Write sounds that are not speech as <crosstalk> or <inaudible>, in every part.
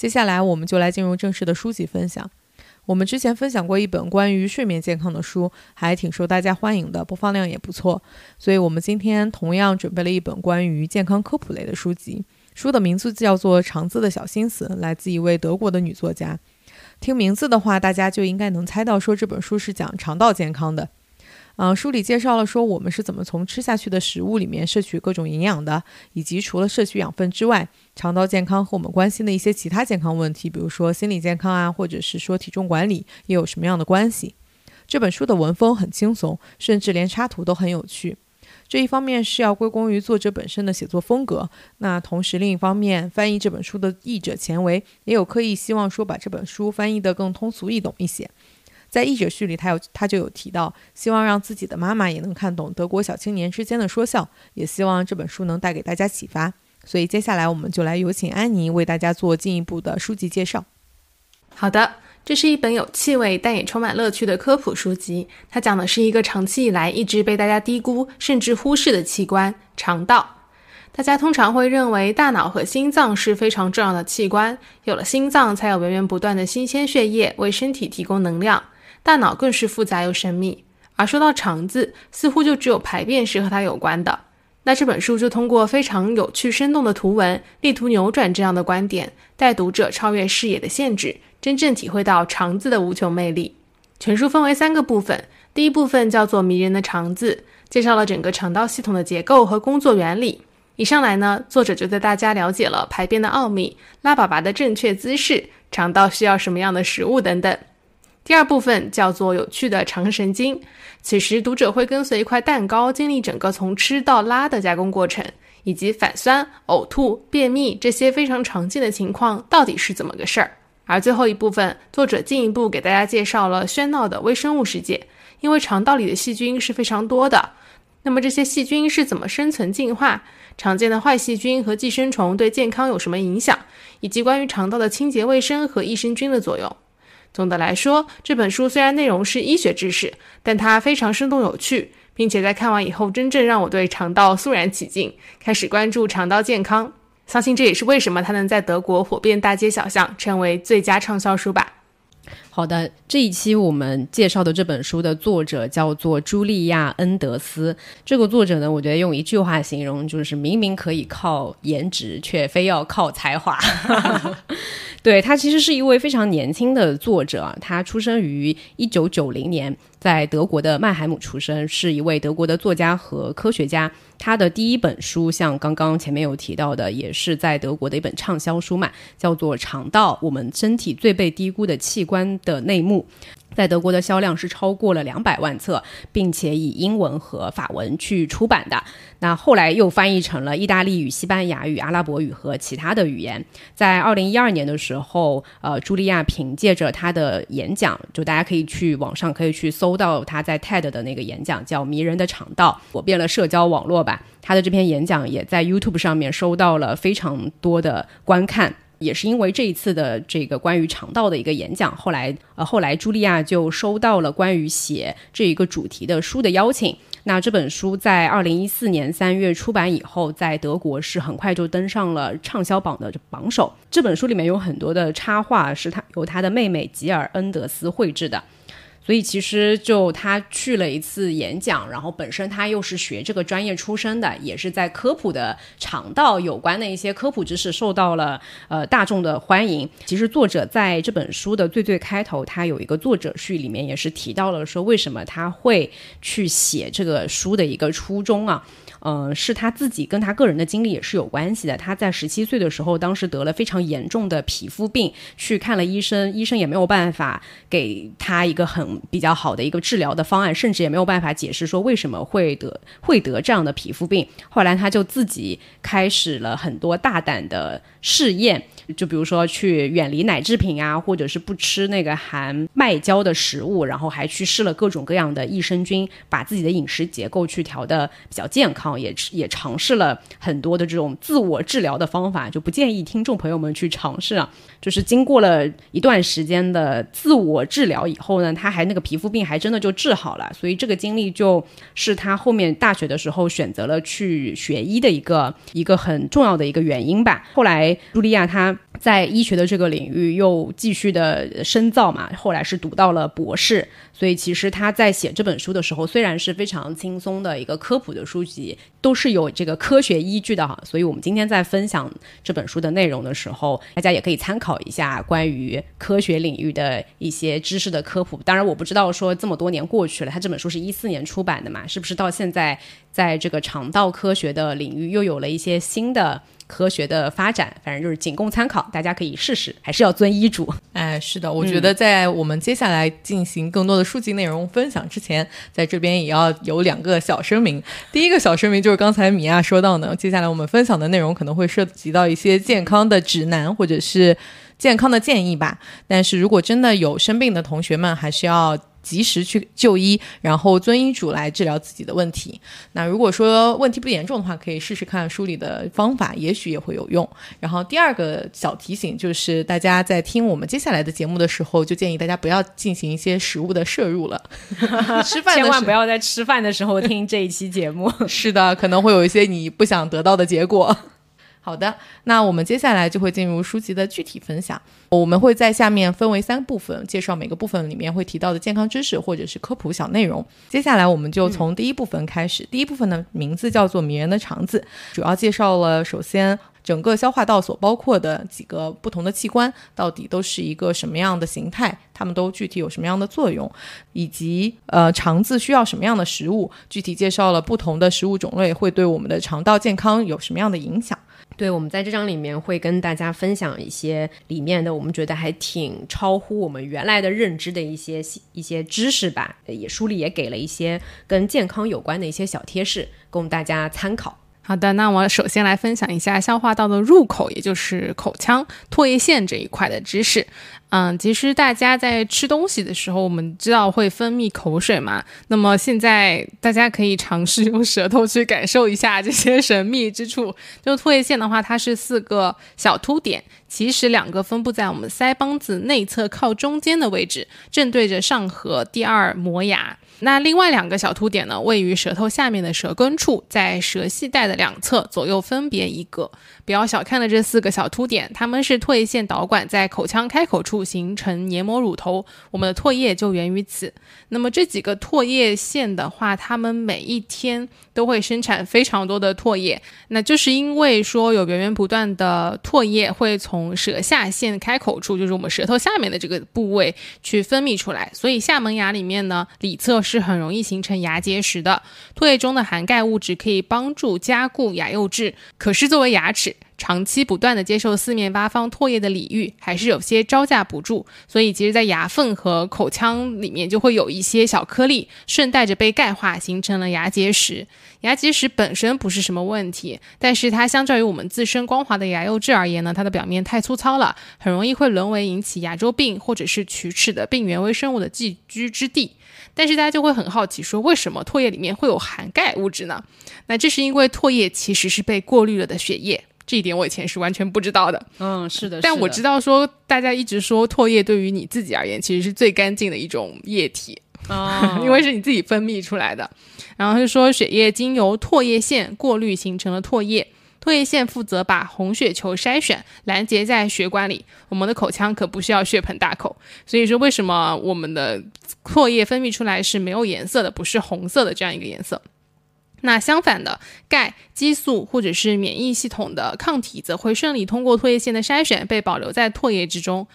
接下来我们就来进入正式的书籍分享。我们之前分享过一本关于睡眠健康的书，还挺受大家欢迎的，播放量也不错。所以，我们今天同样准备了一本关于健康科普类的书籍，书的名字叫做《肠子的小心思》，来自一位德国的女作家。听名字的话，大家就应该能猜到，说这本书是讲肠道健康的。嗯，书里介绍了说我们是怎么从吃下去的食物里面摄取各种营养的，以及除了摄取养分之外，肠道健康和我们关心的一些其他健康问题，比如说心理健康啊，或者是说体重管理，又有什么样的关系？这本书的文风很轻松，甚至连插图都很有趣。这一方面是要归功于作者本身的写作风格，那同时另一方面，翻译这本书的译者钱维也有刻意希望说把这本书翻译得更通俗易懂一些。在译者序里，他有他就有提到，希望让自己的妈妈也能看懂德国小青年之间的说笑，也希望这本书能带给大家启发。所以接下来我们就来有请安妮为大家做进一步的书籍介绍。好的。这是一本有气味但也充满乐趣的科普书籍。它讲的是一个长期以来一直被大家低估甚至忽视的器官——肠道。大家通常会认为大脑和心脏是非常重要的器官，有了心脏才有源源不断的新鲜血液为身体提供能量。大脑更是复杂又神秘。而说到肠子，似乎就只有排便是和它有关的。那这本书就通过非常有趣生动的图文，力图扭转这样的观点，带读者超越视野的限制。真正体会到肠子的无穷魅力。全书分为三个部分，第一部分叫做“迷人的肠子”，介绍了整个肠道系统的结构和工作原理。一上来呢，作者就带大家了解了排便的奥秘、拉粑粑的正确姿势、肠道需要什么样的食物等等。第二部分叫做“有趣的肠神经”，此时读者会跟随一块蛋糕，经历整个从吃到拉的加工过程，以及反酸、呕吐、便秘这些非常常见的情况到底是怎么个事儿。而最后一部分，作者进一步给大家介绍了喧闹的微生物世界。因为肠道里的细菌是非常多的，那么这些细菌是怎么生存进化？常见的坏细菌和寄生虫对健康有什么影响？以及关于肠道的清洁卫生和益生菌的作用。总的来说，这本书虽然内容是医学知识，但它非常生动有趣，并且在看完以后，真正让我对肠道肃然起敬，开始关注肠道健康。相信这也是为什么它能在德国火遍大街小巷，成为最佳畅销书吧。好的，这一期我们介绍的这本书的作者叫做茱莉亚·恩德斯。这个作者呢，我觉得用一句话形容，就是明明可以靠颜值，却非要靠才华。<laughs> 对他其实是一位非常年轻的作者，他出生于一九九零年。在德国的曼海姆出生，是一位德国的作家和科学家。他的第一本书，像刚刚前面有提到的，也是在德国的一本畅销书嘛，叫做《肠道：我们身体最被低估的器官的内幕》。在德国的销量是超过了两百万册，并且以英文和法文去出版的。那后来又翻译成了意大利语、西班牙语、阿拉伯语和其他的语言。在二零一二年的时候，呃，茱莉亚凭借着她的演讲，就大家可以去网上可以去搜到她在 TED 的那个演讲，叫《迷人的肠道》，火遍了社交网络吧。她的这篇演讲也在 YouTube 上面收到了非常多的观看。也是因为这一次的这个关于肠道的一个演讲，后来呃后来茱莉亚就收到了关于写这一个主题的书的邀请。那这本书在二零一四年三月出版以后，在德国是很快就登上了畅销榜的榜首。这本书里面有很多的插画，是他由他的妹妹吉尔恩德斯绘制的。所以其实就他去了一次演讲，然后本身他又是学这个专业出身的，也是在科普的肠道有关的一些科普知识受到了呃大众的欢迎。其实作者在这本书的最最开头，他有一个作者序里面也是提到了说为什么他会去写这个书的一个初衷啊。嗯，是他自己跟他个人的经历也是有关系的。他在十七岁的时候，当时得了非常严重的皮肤病，去看了医生，医生也没有办法给他一个很比较好的一个治疗的方案，甚至也没有办法解释说为什么会得会得这样的皮肤病。后来他就自己开始了很多大胆的试验。就比如说去远离奶制品啊，或者是不吃那个含麦胶的食物，然后还去试了各种各样的益生菌，把自己的饮食结构去调的比较健康，也也尝试了很多的这种自我治疗的方法，就不建议听众朋友们去尝试啊。就是经过了一段时间的自我治疗以后呢，他还那个皮肤病还真的就治好了，所以这个经历就是他后面大学的时候选择了去学医的一个一个很重要的一个原因吧。后来茱莉亚她。在医学的这个领域又继续的深造嘛，后来是读到了博士，所以其实他在写这本书的时候，虽然是非常轻松的一个科普的书籍，都是有这个科学依据的哈。所以我们今天在分享这本书的内容的时候，大家也可以参考一下关于科学领域的一些知识的科普。当然，我不知道说这么多年过去了，他这本书是一四年出版的嘛，是不是到现在在这个肠道科学的领域又有了一些新的？科学的发展，反正就是仅供参考，大家可以试试，还是要遵医嘱。哎，是的，我觉得在我们接下来进行更多的书籍内容分享之前，在这边也要有两个小声明。第一个小声明就是刚才米娅说到呢，接下来我们分享的内容可能会涉及到一些健康的指南或者是健康的建议吧。但是如果真的有生病的同学们，还是要。及时去就医，然后遵医嘱来治疗自己的问题。那如果说问题不严重的话，可以试试看书里的方法，也许也会有用。然后第二个小提醒就是，大家在听我们接下来的节目的时候，就建议大家不要进行一些食物的摄入了。<laughs> 吃饭千万不要在吃饭的时候听这一期节目。是的，可能会有一些你不想得到的结果。好的，那我们接下来就会进入书籍的具体分享。我们会在下面分为三部分，介绍每个部分里面会提到的健康知识或者是科普小内容。接下来我们就从第一部分开始。第一部分的名字叫做“迷人的肠子”，主要介绍了首先整个消化道所包括的几个不同的器官到底都是一个什么样的形态，它们都具体有什么样的作用，以及呃肠子需要什么样的食物，具体介绍了不同的食物种类会对我们的肠道健康有什么样的影响。对，我们在这章里面会跟大家分享一些里面的我们觉得还挺超乎我们原来的认知的一些一些知识吧。也书里也给了一些跟健康有关的一些小贴士，供大家参考。好的，那我首先来分享一下消化道的入口，也就是口腔唾液腺这一块的知识。嗯，其实大家在吃东西的时候，我们知道会分泌口水嘛。那么现在大家可以尝试用舌头去感受一下这些神秘之处。就唾液腺的话，它是四个小凸点，其实两个分布在我们腮帮子内侧靠中间的位置，正对着上颌第二磨牙。那另外两个小凸点呢，位于舌头下面的舌根处，在舌系带的两侧左右分别一个。不要小看了这四个小凸点，它们是唾液腺导管在口腔开口处形成黏膜乳头，我们的唾液就源于此。那么这几个唾液腺的话，它们每一天都会生产非常多的唾液，那就是因为说有源源不断的唾液会从舌下腺开口处，就是我们舌头下面的这个部位去分泌出来，所以下门牙里面呢里侧是很容易形成牙结石的。唾液中的含钙物质可以帮助加固牙釉质，可是作为牙齿。长期不断的接受四面八方唾液的礼遇，还是有些招架不住，所以其实，在牙缝和口腔里面就会有一些小颗粒，顺带着被钙化，形成了牙结石。牙结石本身不是什么问题，但是它相较于我们自身光滑的牙釉质而言呢，它的表面太粗糙了，很容易会沦为引起牙周病或者是龋齿的病原微生物的寄居之地。但是大家就会很好奇，说为什么唾液里面会有含钙物质呢？那这是因为唾液其实是被过滤了的血液。这一点我以前是完全不知道的。嗯，是的，但我知道说大家一直说唾液对于你自己而言其实是最干净的一种液体啊，<laughs> 因为是你自己分泌出来的。然后就说血液经由唾液腺过滤形成了唾液，唾液腺负责把红血球筛选拦截在血管里。我们的口腔可不需要血盆大口，所以说为什么我们的唾液分泌出来是没有颜色的，不是红色的这样一个颜色？那相反的，钙、激素或者是免疫系统的抗体则会顺利通过唾液腺的筛选，被保留在唾液之中。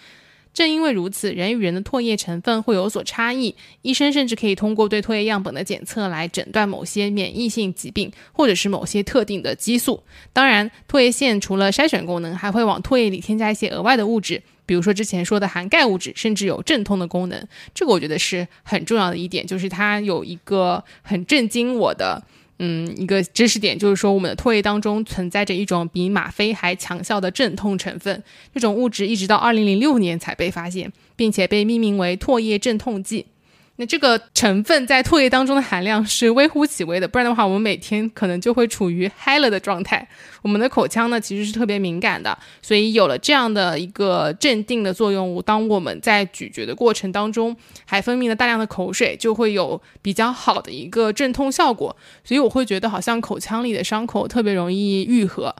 正因为如此，人与人的唾液成分会有所差异。医生甚至可以通过对唾液样本的检测来诊断某些免疫性疾病，或者是某些特定的激素。当然，唾液腺除了筛选功能，还会往唾液里添加一些额外的物质。比如说之前说的含钙物质，甚至有镇痛的功能。这个我觉得是很重要的一点，就是它有一个很震惊我的，嗯，一个知识点，就是说我们的唾液当中存在着一种比吗啡还强效的镇痛成分。这种物质一直到二零零六年才被发现，并且被命名为唾液镇痛剂。那这个成分在唾液当中的含量是微乎其微的，不然的话，我们每天可能就会处于嗨了的状态。我们的口腔呢，其实是特别敏感的，所以有了这样的一个镇定的作用，当我们在咀嚼的过程当中还分泌了大量的口水，就会有比较好的一个镇痛效果。所以我会觉得，好像口腔里的伤口特别容易愈合。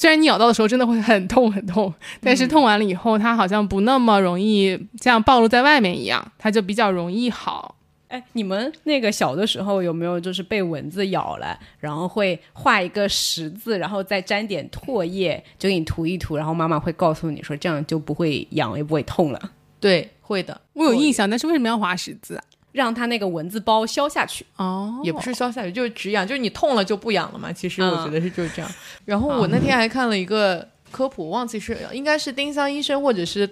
虽然你咬到的时候真的会很痛很痛，但是痛完了以后，它好像不那么容易像暴露在外面一样，它就比较容易好。哎，你们那个小的时候有没有就是被蚊子咬了，然后会画一个十字，然后再沾点唾液，就给你涂一涂，然后妈妈会告诉你说这样就不会痒也不会痛了。对，会的，我有印象，但是为什么要画十字啊？让它那个蚊子包消下去哦，也不是消下去，就是止痒，就是你痛了就不痒了嘛。其实我觉得是就是这样。<laughs> 然后我那天还看了一个科普，忘记是应该是丁香医生或者是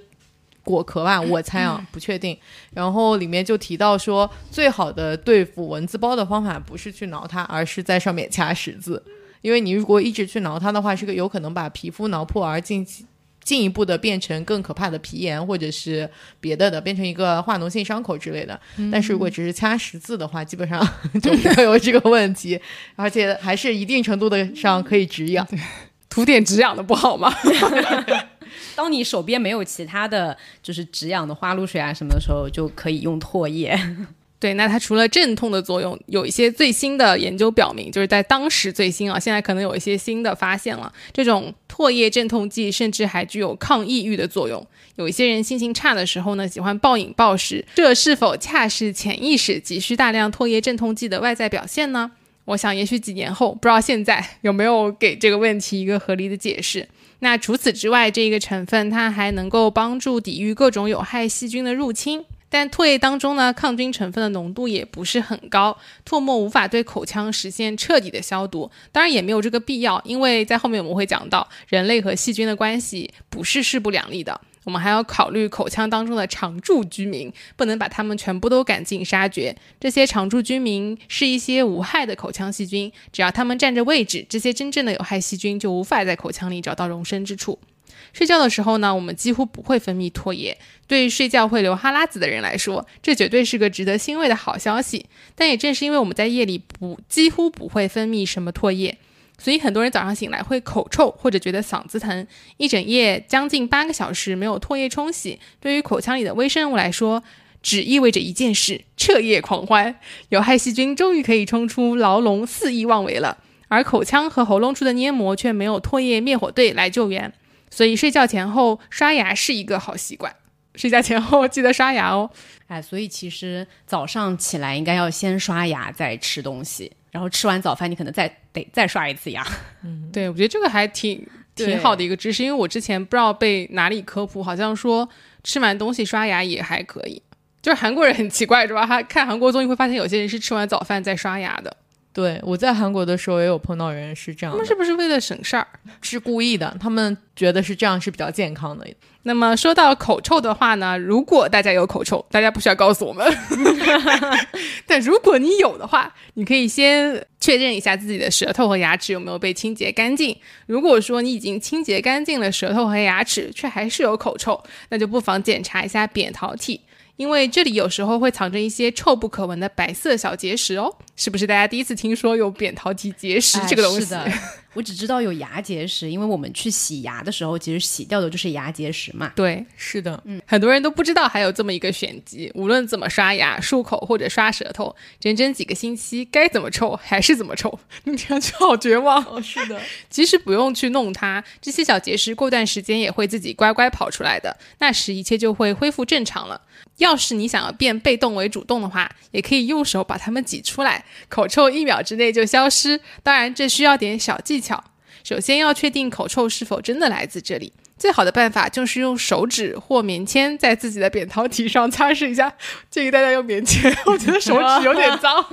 果壳吧，<coughs> 我猜啊，不确定。然后里面就提到说，最好的对付蚊子包的方法不是去挠它，而是在上面掐十字，因为你如果一直去挠它的话，是个有可能把皮肤挠破而进。进一步的变成更可怕的皮炎，或者是别的的，变成一个化脓性伤口之类的。但是如果只是掐十字的话，基本上 <laughs> 就不会有这个问题，而且还是一定程度的上可以止痒。<laughs> 涂点止痒的不好吗？<laughs> 当你手边没有其他的就是止痒的花露水啊什么的时候，就可以用唾液。对，那它除了镇痛的作用，有一些最新的研究表明，就是在当时最新啊，现在可能有一些新的发现了。这种唾液镇痛剂甚至还具有抗抑郁的作用。有一些人心情差的时候呢，喜欢暴饮暴食，这是否恰是潜意识急需大量唾液镇痛剂的外在表现呢？我想，也许几年后，不知道现在有没有给这个问题一个合理的解释。那除此之外，这个成分它还能够帮助抵御各种有害细菌的入侵。但唾液当中呢，抗菌成分的浓度也不是很高，唾沫无法对口腔实现彻底的消毒，当然也没有这个必要，因为在后面我们会讲到，人类和细菌的关系不是势不两立的，我们还要考虑口腔当中的常住居民，不能把它们全部都赶尽杀绝。这些常住居民是一些无害的口腔细菌，只要它们占着位置，这些真正的有害细菌就无法在口腔里找到容身之处。睡觉的时候呢，我们几乎不会分泌唾液。对于睡觉会流哈喇子的人来说，这绝对是个值得欣慰的好消息。但也正是因为我们在夜里不几乎不会分泌什么唾液，所以很多人早上醒来会口臭或者觉得嗓子疼。一整夜将近八个小时没有唾液冲洗，对于口腔里的微生物来说，只意味着一件事：彻夜狂欢。有害细菌终于可以冲出牢笼，肆意妄为了。而口腔和喉咙处的黏膜却没有唾液灭火队来救援。所以睡觉前后刷牙是一个好习惯，睡觉前后记得刷牙哦。哎，所以其实早上起来应该要先刷牙再吃东西，然后吃完早饭你可能再得再刷一次牙。嗯，对，我觉得这个还挺挺好的一个知识，因为我之前不知道被哪里科普，好像说吃完东西刷牙也还可以。就是韩国人很奇怪是吧？他看韩国综艺会发现有些人是吃完早饭再刷牙的。对，我在韩国的时候也有碰到人是这样，他们是不是为了省事儿？是故意的，他们觉得是这样是比较健康的。那么说到口臭的话呢，如果大家有口臭，大家不需要告诉我们。<laughs> 但如果你有的话，你可以先确认一下自己的舌头和牙齿有没有被清洁干净。如果说你已经清洁干净了舌头和牙齿，却还是有口臭，那就不妨检查一下扁桃体。因为这里有时候会藏着一些臭不可闻的白色小结石哦，是不是大家第一次听说有扁桃体结石这个东西？是的，我只知道有牙结石，因为我们去洗牙的时候，其实洗掉的就是牙结石嘛。对，是的，嗯，很多人都不知道还有这么一个玄机，无论怎么刷牙、漱口或者刷舌头，整整几个星期，该怎么臭还是怎么臭，听上去好绝望。哦，是的，<laughs> 其实不用去弄它，这些小结石过段时间也会自己乖乖跑出来的，那时一切就会恢复正常了。要是你想要变被动为主动的话，也可以用手把它们挤出来，口臭一秒之内就消失。当然，这需要点小技巧。首先要确定口臭是否真的来自这里，最好的办法就是用手指或棉签在自己的扁桃体上擦拭一下。建议大家用棉签，我觉得手指 <laughs> 有点脏。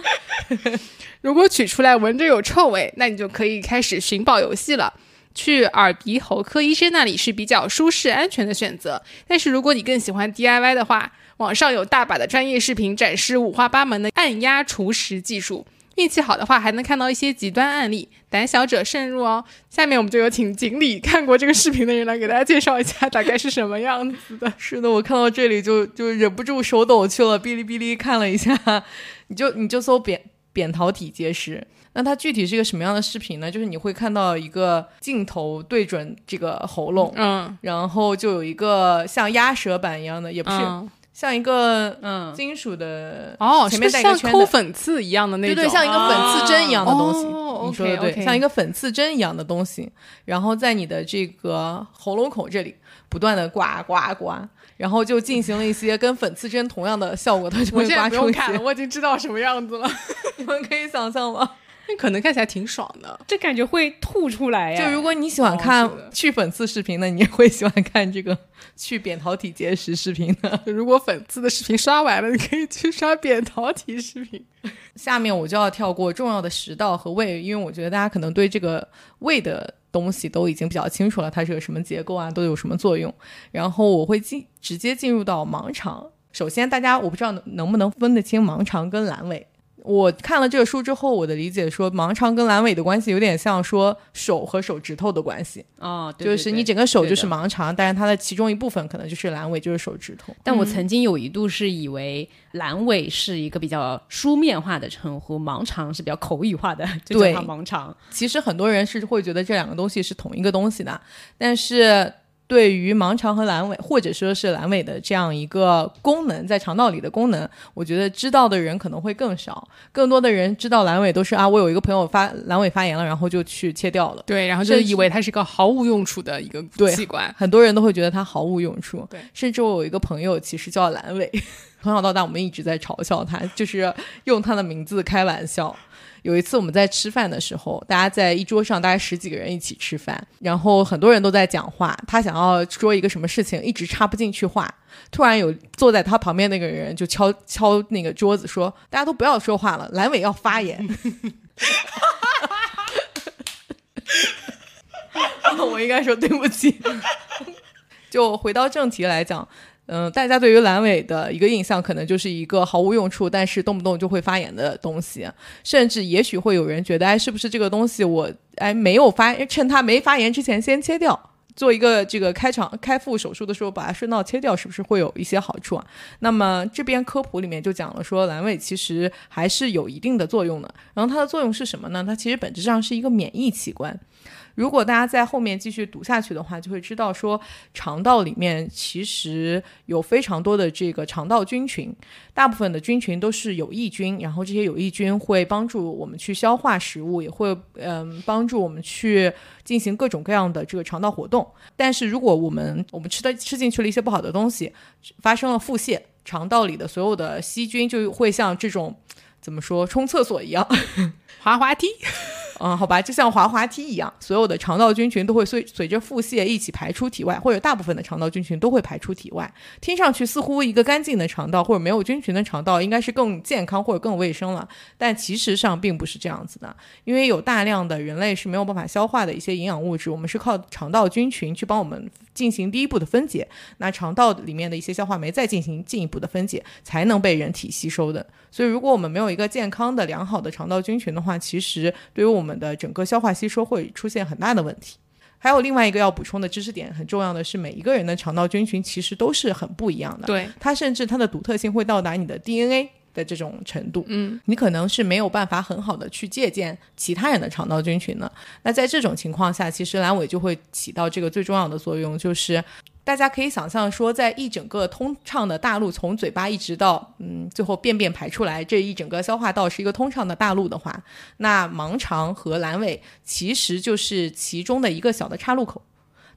如果取出来闻着有臭味，那你就可以开始寻宝游戏了。去耳鼻喉科医生那里是比较舒适安全的选择。但是如果你更喜欢 DIY 的话，网上有大把的专业视频展示五花八门的按压除石技术。运气好的话，还能看到一些极端案例，胆小者慎入哦。下面我们就有请锦鲤看过这个视频的人来给大家介绍一下，大概是什么样子的。<laughs> 是的，我看到这里就就忍不住手抖去了，哔哩哔哩看了一下，<laughs> 你就你就搜扁扁桃体结石。那它具体是一个什么样的视频呢？就是你会看到一个镜头对准这个喉咙，嗯，然后就有一个像压舌板一样的，也不是。嗯像一个嗯金属的哦，前面带一个圈的抠粉刺一样的那种？对对，像一个粉刺针一样的东西。哦你说的对像一个粉刺针一样的东西，然后在你的这个喉咙口这里不断的刮刮刮，然后就进行了一些跟粉刺针同样的效果，它就我现在会刮出一不用看了，我已经知道什么样子了。<laughs> 你们可以想象吗？那 <laughs> 可能看起来挺爽的。这感觉会吐出来呀。就如果你喜欢哦看去粉刺视频的，你也会喜欢看这个 <laughs> 去扁桃体结石视频的。如果粉刺的视频刷完了，你可以去刷扁桃体视频。<laughs> 下面我就要跳过重要的食道和胃，因为我觉得大家可能对这个胃的东西都已经比较清楚了，它是个什么结构啊，都有什么作用。然后我会进直接进入到盲肠。首先，大家我不知道能能不能分得清盲肠跟阑尾。我看了这个书之后，我的理解说，盲肠跟阑尾的关系有点像说手和手指头的关系，哦，就是你整个手就是盲肠，但是它的其中一部分可能就是阑尾，就是手指头。但我曾经有一度是以为阑尾是一个比较书面化的称呼，盲肠是比较口语化的，<laughs> 就对叫它盲肠。其实很多人是会觉得这两个东西是同一个东西的，但是对于盲肠和阑尾，或者说是阑尾的这样一个功能，在肠道里的功能，我觉得知道的人可能会更少。更多的人知道阑尾都是啊，我有一个朋友发阑尾发炎了，然后就去切掉了。对，然后就以为它是个毫无用处的一个器官。很多人都会觉得它毫无用处。对，甚至我有一个朋友，其实叫阑尾，<laughs> 从小到大我们一直在嘲笑他，就是用他的名字开玩笑。有一次我们在吃饭的时候，大家在一桌上大概十几个人一起吃饭，然后很多人都在讲话，他想要说一个什么事情，一直插不进去话。突然有坐在他旁边那个人就敲敲那个桌子说：“大家都不要说话了，阑尾要发言。<laughs> ”我应该说对不起。<laughs> 就回到正题来讲，嗯、大家对于阑尾的一个印象，可能就是一个毫无用处，但是动不动就会发炎的东西，甚至也许会有人觉得，哎，是不是这个东西我哎没有发，趁它没发炎之前先切掉。做一个这个开肠开腹手术的时候，把它顺道切掉，是不是会有一些好处啊？那么这边科普里面就讲了说，阑尾其实还是有一定的作用的。然后它的作用是什么呢？它其实本质上是一个免疫器官。如果大家在后面继续读下去的话，就会知道说，肠道里面其实有非常多的这个肠道菌群，大部分的菌群都是有益菌，然后这些有益菌会帮助我们去消化食物，也会嗯帮助我们去进行各种各样的这个肠道活动。但是如果我们我们吃的吃进去了一些不好的东西，发生了腹泻，肠道里的所有的细菌就会像这种怎么说冲厕所一样，滑滑梯，嗯，好吧，就像滑滑梯一样，所有的肠道菌群都会随随着腹泻一起排出体外，或者大部分的肠道菌群都会排出体外。听上去似乎一个干净的肠道或者没有菌群的肠道应该是更健康或者更卫生了，但其实上并不是这样子的，因为有大量的人类是没有办法消化的一些营养物质，我们是靠肠道菌群去帮我们进行第一步的分解，那肠道里面的一些消化酶再进行进一步的分解，才能被人体吸收的。所以，如果我们没有一个健康的、良好的肠道菌群的话，其实对于我们的整个消化吸收会出现很大的问题。还有另外一个要补充的知识点，很重要的是，每一个人的肠道菌群其实都是很不一样的。对，它甚至它的独特性会到达你的 DNA 的这种程度。嗯，你可能是没有办法很好的去借鉴其他人的肠道菌群的。那在这种情况下，其实阑尾就会起到这个最重要的作用，就是大家可以想象说，在一整个通畅的大路，从嘴巴一直到嗯最后便便排出来，这一整个消化道是一个通畅的大路的话，那盲肠和阑尾其实就是其中的一个小的岔路口。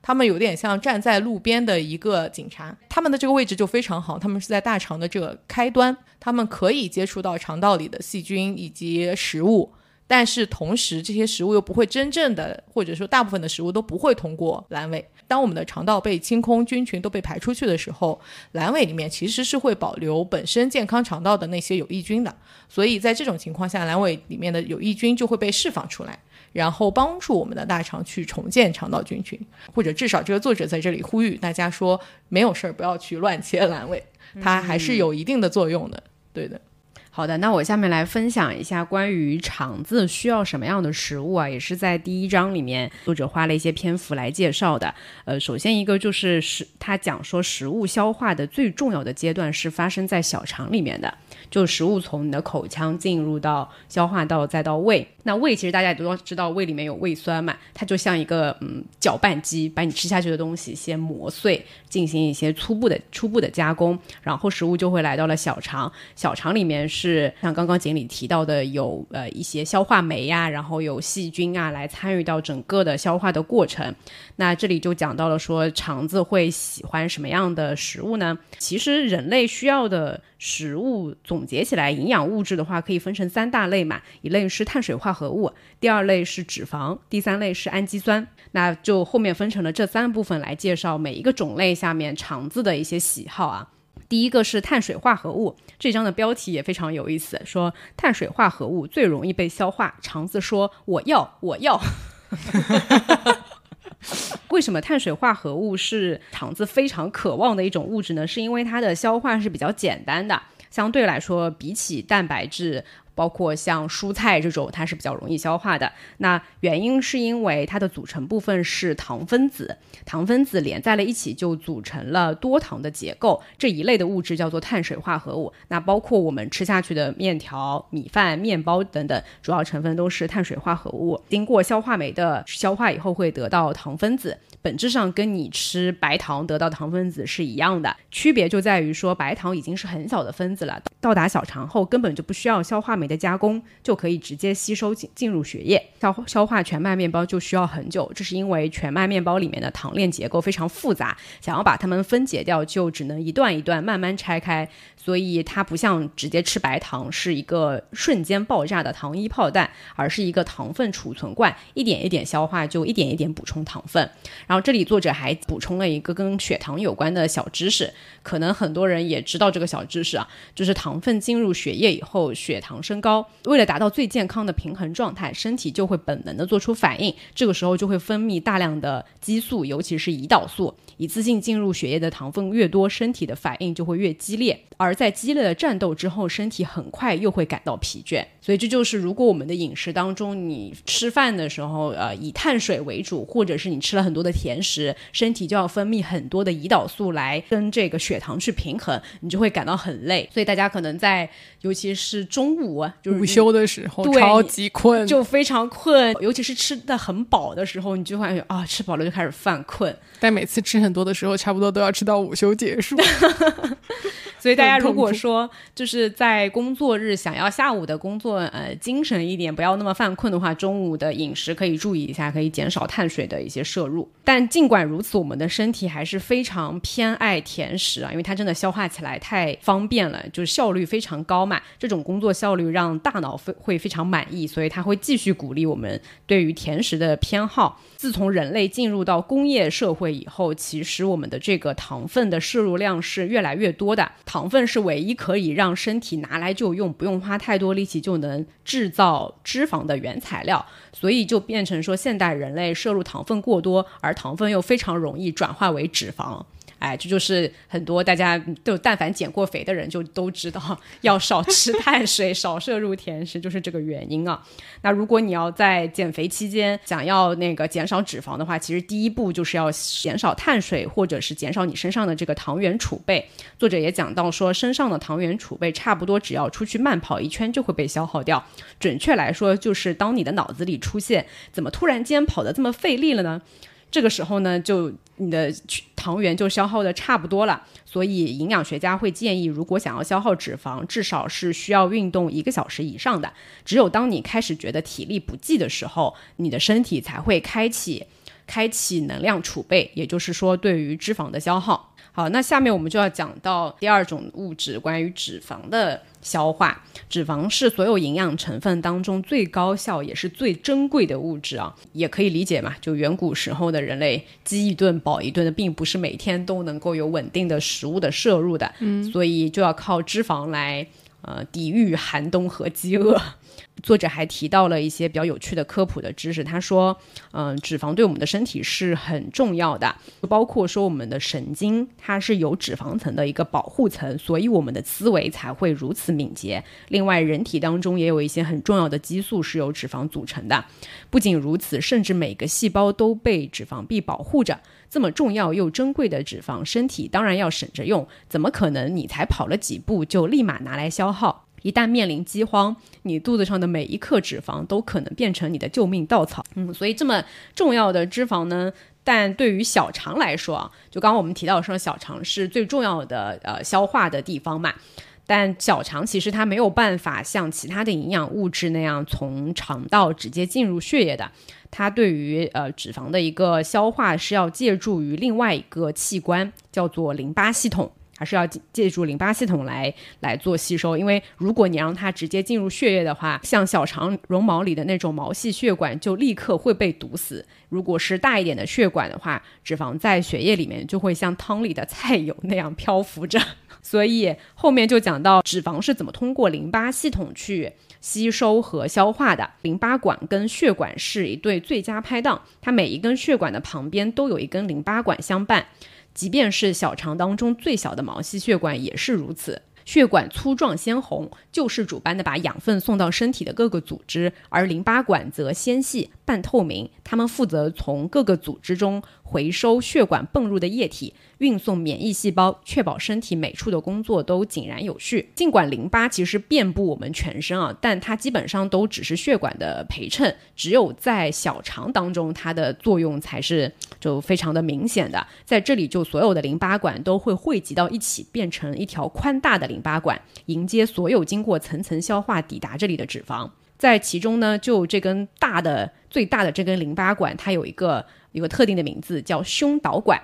他们有点像站在路边的一个警察，他们的这个位置就非常好，他们是在大肠的这个开端，他们可以接触到肠道里的细菌以及食物，但是同时这些食物又不会真正的，或者说大部分的食物都不会通过阑尾。当我们的肠道被清空，菌群都被排出去的时候，阑尾里面其实是会保留本身健康肠道的那些有益菌的，所以在这种情况下，阑尾里面的有益菌就会被释放出来。然后帮助我们的大肠去重建肠道菌群，或者至少这个作者在这里呼吁大家说，没有事儿不要去乱切阑尾，它还是有一定的作用的。对的。好的，那我下面来分享一下关于肠子需要什么样的食物啊，也是在第一章里面作者花了一些篇幅来介绍的。呃，首先一个就是食，他讲说食物消化的最重要的阶段是发生在小肠里面的。就食物从你的口腔进入到消化道，再到胃。那胃其实大家也都知道，胃里面有胃酸嘛，它就像一个嗯搅拌机，把你吃下去的东西先磨碎，进行一些初步的初步的加工，然后食物就会来到了小肠。小肠里面是是像刚刚锦鲤提到的，有呃一些消化酶呀，然后有细菌啊来参与到整个的消化的过程。那这里就讲到了说，肠子会喜欢什么样的食物呢？其实人类需要的食物总结起来，营养物质的话可以分成三大类嘛，一类是碳水化合物，第二类是脂肪，第三类是氨基酸。那就后面分成了这三部分来介绍每一个种类下面肠子的一些喜好啊。第一个是碳水化合物，这章的标题也非常有意思，说碳水化合物最容易被消化，肠子说我要我要。<laughs> 为什么碳水化合物是肠子非常渴望的一种物质呢？是因为它的消化是比较简单的，相对来说，比起蛋白质。包括像蔬菜这种，它是比较容易消化的。那原因是因为它的组成部分是糖分子，糖分子连在了一起就组成了多糖的结构。这一类的物质叫做碳水化合物。那包括我们吃下去的面条、米饭、面包等等，主要成分都是碳水化合物。经过消化酶的消化以后，会得到糖分子，本质上跟你吃白糖得到糖分子是一样的。区别就在于说，白糖已经是很小的分子了，到达小肠后根本就不需要消化酶。的加工就可以直接吸收进进入血液，消消化全麦面包就需要很久，这是因为全麦面包里面的糖链结构非常复杂，想要把它们分解掉，就只能一段一段慢慢拆开。所以它不像直接吃白糖是一个瞬间爆炸的糖衣炮弹，而是一个糖分储存罐，一点一点消化就一点一点补充糖分。然后这里作者还补充了一个跟血糖有关的小知识，可能很多人也知道这个小知识啊，就是糖分进入血液以后，血糖升高，为了达到最健康的平衡状态，身体就会本能的做出反应，这个时候就会分泌大量的激素，尤其是胰岛素。一次性进入血液的糖分越多，身体的反应就会越激烈，而在激烈的战斗之后，身体很快又会感到疲倦。所以这就是如果我们的饮食当中，你吃饭的时候，呃，以碳水为主，或者是你吃了很多的甜食，身体就要分泌很多的胰岛素来跟这个血糖去平衡，你就会感到很累。所以大家可能在，尤其是中午，就是午休的时候，超级困，就非常困，尤其是吃的很饱的时候，你就会啊，吃饱了就开始犯困。但每次吃很多的时候，差不多都要吃到午休结束。<laughs> 所以大家如果说就是在工作日想要下午的工作呃精神一点，不要那么犯困的话，中午的饮食可以注意一下，可以减少碳水的一些摄入。但尽管如此，我们的身体还是非常偏爱甜食啊，因为它真的消化起来太方便了，就是效率非常高嘛。这种工作效率让大脑非会非常满意，所以它会继续鼓励我们对于甜食的偏好。自从人类进入到工业社会以后，其实我们的这个糖分的摄入量是越来越多的。糖分是唯一可以让身体拿来就用，不用花太多力气就能制造脂肪的原材料，所以就变成说现代人类摄入糖分过多，而糖分又非常容易转化为脂肪。哎，这就是很多大家都但凡减过肥的人就都知道，要少吃 <laughs> 碳水，少摄入甜食，就是这个原因啊。那如果你要在减肥期间想要那个减少脂肪的话，其实第一步就是要减少碳水，或者是减少你身上的这个糖原储备。作者也讲到说，身上的糖原储备差不多只要出去慢跑一圈就会被消耗掉。准确来说，就是当你的脑子里出现怎么突然间跑得这么费力了呢？这个时候呢，就你的糖原就消耗的差不多了，所以营养学家会建议，如果想要消耗脂肪，至少是需要运动一个小时以上的。只有当你开始觉得体力不济的时候，你的身体才会开启开启能量储备，也就是说，对于脂肪的消耗。好，那下面我们就要讲到第二种物质，关于脂肪的。消化脂肪是所有营养成分当中最高效也是最珍贵的物质啊，也可以理解嘛。就远古时候的人类饥一顿饱一顿的，并不是每天都能够有稳定的食物的摄入的，嗯，所以就要靠脂肪来呃抵御寒冬和饥饿。作者还提到了一些比较有趣的科普的知识。他说，嗯，脂肪对我们的身体是很重要的，包括说我们的神经，它是有脂肪层的一个保护层，所以我们的思维才会如此敏捷。另外，人体当中也有一些很重要的激素是由脂肪组成的。不仅如此，甚至每个细胞都被脂肪壁保护着。这么重要又珍贵的脂肪，身体当然要省着用。怎么可能你才跑了几步就立马拿来消耗？一旦面临饥荒，你肚子上的每一克脂肪都可能变成你的救命稻草。嗯，所以这么重要的脂肪呢，但对于小肠来说啊，就刚刚我们提到说小肠是最重要的呃消化的地方嘛，但小肠其实它没有办法像其他的营养物质那样从肠道直接进入血液的，它对于呃脂肪的一个消化是要借助于另外一个器官，叫做淋巴系统。还是要借助淋巴系统来来做吸收，因为如果你让它直接进入血液的话，像小肠绒毛里的那种毛细血管就立刻会被堵死。如果是大一点的血管的话，脂肪在血液里面就会像汤里的菜油那样漂浮着。<laughs> 所以后面就讲到脂肪是怎么通过淋巴系统去吸收和消化的。淋巴管跟血管是一对最佳拍档，它每一根血管的旁边都有一根淋巴管相伴。即便是小肠当中最小的毛细血管也是如此，血管粗壮鲜红，救世主般的把养分送到身体的各个组织，而淋巴管则纤细半透明，它们负责从各个组织中回收血管泵入的液体。运送免疫细胞，确保身体每处的工作都井然有序。尽管淋巴其实遍布我们全身啊，但它基本上都只是血管的陪衬，只有在小肠当中，它的作用才是就非常的明显的。在这里，就所有的淋巴管都会汇集到一起，变成一条宽大的淋巴管，迎接所有经过层层消化抵达这里的脂肪。在其中呢，就这根大的、最大的这根淋巴管，它有一个有个特定的名字，叫胸导管。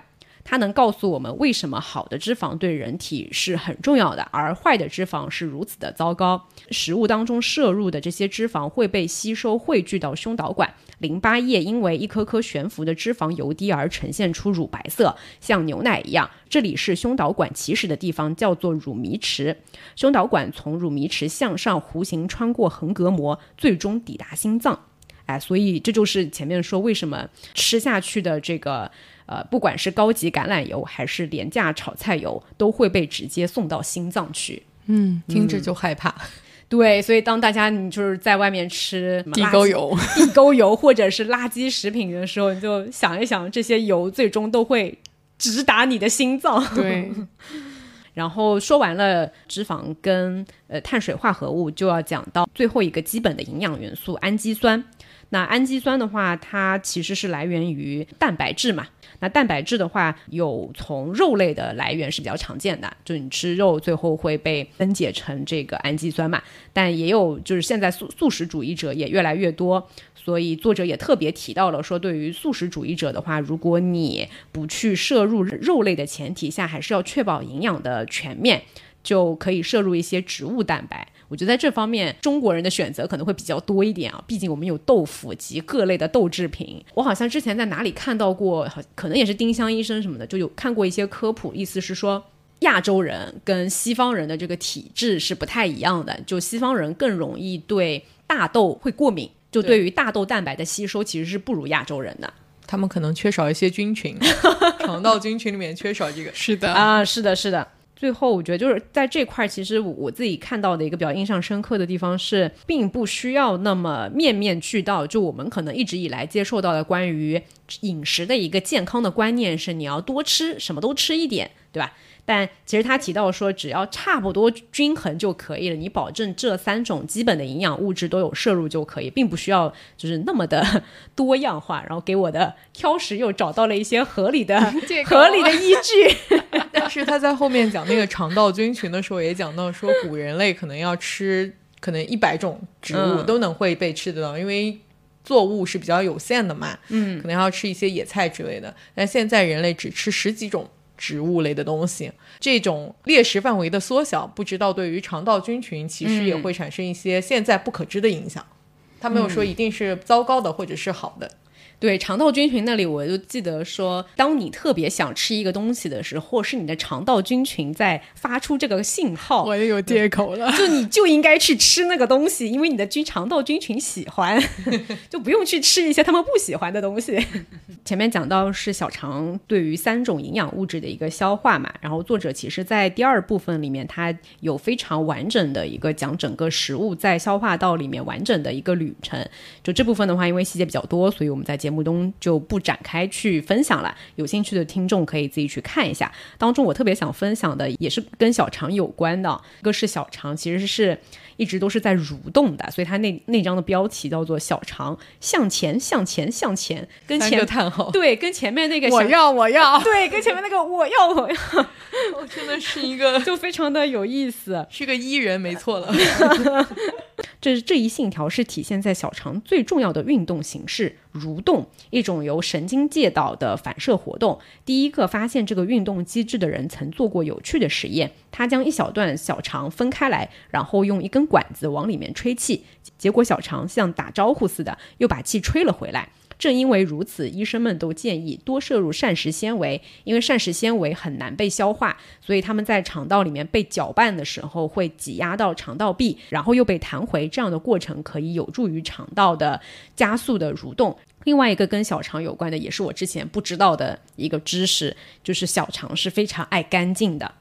它能告诉我们为什么好的脂肪对人体是很重要的，而坏的脂肪是如此的糟糕。食物当中摄入的这些脂肪会被吸收汇聚到胸导管，淋巴液因为一颗颗悬浮的脂肪油滴而呈现出乳白色，像牛奶一样。这里是胸导管起始的地方，叫做乳糜池。胸导管从乳糜池向上弧形穿过横膈膜，最终抵达心脏。哎，所以这就是前面说为什么吃下去的这个。呃，不管是高级橄榄油还是廉价炒菜油，都会被直接送到心脏去。嗯，听着就害怕。对，所以当大家你就是在外面吃地沟油、地沟油或者是垃圾食品的时候，你就想一想，这些油最终都会直达你的心脏。对。<laughs> 然后说完了脂肪跟呃碳水化合物，就要讲到最后一个基本的营养元素——氨基酸。那氨基酸的话，它其实是来源于蛋白质嘛。那蛋白质的话，有从肉类的来源是比较常见的，就你吃肉最后会被分解成这个氨基酸嘛。但也有就是现在素素食主义者也越来越多，所以作者也特别提到了说，对于素食主义者的话，如果你不去摄入肉类的前提下，还是要确保营养的全面，就可以摄入一些植物蛋白。我觉得在这方面，中国人的选择可能会比较多一点啊。毕竟我们有豆腐及各类的豆制品。我好像之前在哪里看到过，可能也是丁香医生什么的，就有看过一些科普，意思是说亚洲人跟西方人的这个体质是不太一样的。就西方人更容易对大豆会过敏，就对于大豆蛋白的吸收其实是不如亚洲人的。他们可能缺少一些菌群，<laughs> 肠道菌群里面缺少这个。是的啊，是的，是的。最后，我觉得就是在这块，其实我自己看到的一个比较印象深刻的地方是，并不需要那么面面俱到。就我们可能一直以来接受到的关于饮食的一个健康的观念是，你要多吃，什么都吃一点，对吧？但其实他提到说，只要差不多均衡就可以了。你保证这三种基本的营养物质都有摄入就可以，并不需要就是那么的多样化。然后给我的挑食又找到了一些合理的、<laughs> 合理的依据。<laughs> 但是他在后面讲那个肠道菌群的时候，也讲到说，古人类可能要吃可能一百种植物都能会被吃得到，因为作物是比较有限的嘛。嗯，可能要吃一些野菜之类的。但现在人类只吃十几种。植物类的东西，这种猎食范围的缩小，不知道对于肠道菌群其实也会产生一些现在不可知的影响。他没有说一定是糟糕的或者是好的。对肠道菌群那里，我就记得说，当你特别想吃一个东西的时候，是你的肠道菌群在发出这个信号，我也有借口了。就你就应该去吃那个东西，因为你的菌肠道菌群喜欢，<laughs> 就不用去吃一些他们不喜欢的东西。<laughs> 前面讲到是小肠对于三种营养物质的一个消化嘛，然后作者其实在第二部分里面，他有非常完整的一个讲整个食物在消化道里面完整的一个旅程。就这部分的话，因为细节比较多，所以我们在节目中就不展开去分享了。有兴趣的听众可以自己去看一下。当中我特别想分享的也是跟小肠有关的，一个是小肠其实是一直都是在蠕动的，所以它那那张的标题叫做“小肠向前向前向前”，跟前个叹号，对跟前面那个我要，我要，对跟前面那个我要我要我真的是一个 <laughs> 就非常的有意思。是个伊人，没错了。<laughs> 这这一信条是体现在小肠最重要的运动形式——蠕动，一种由神经介导的反射活动。第一个发现这个运动机制的人曾做过有趣的实验，他将一小段小肠分开来，然后用一根管子往里面吹气，结果小肠像打招呼似的，又把气吹了回来。正因为如此，医生们都建议多摄入膳食纤维，因为膳食纤维很难被消化，所以他们在肠道里面被搅拌的时候会挤压到肠道壁，然后又被弹回，这样的过程可以有助于肠道的加速的蠕动。另外一个跟小肠有关的，也是我之前不知道的一个知识，就是小肠是非常爱干净的。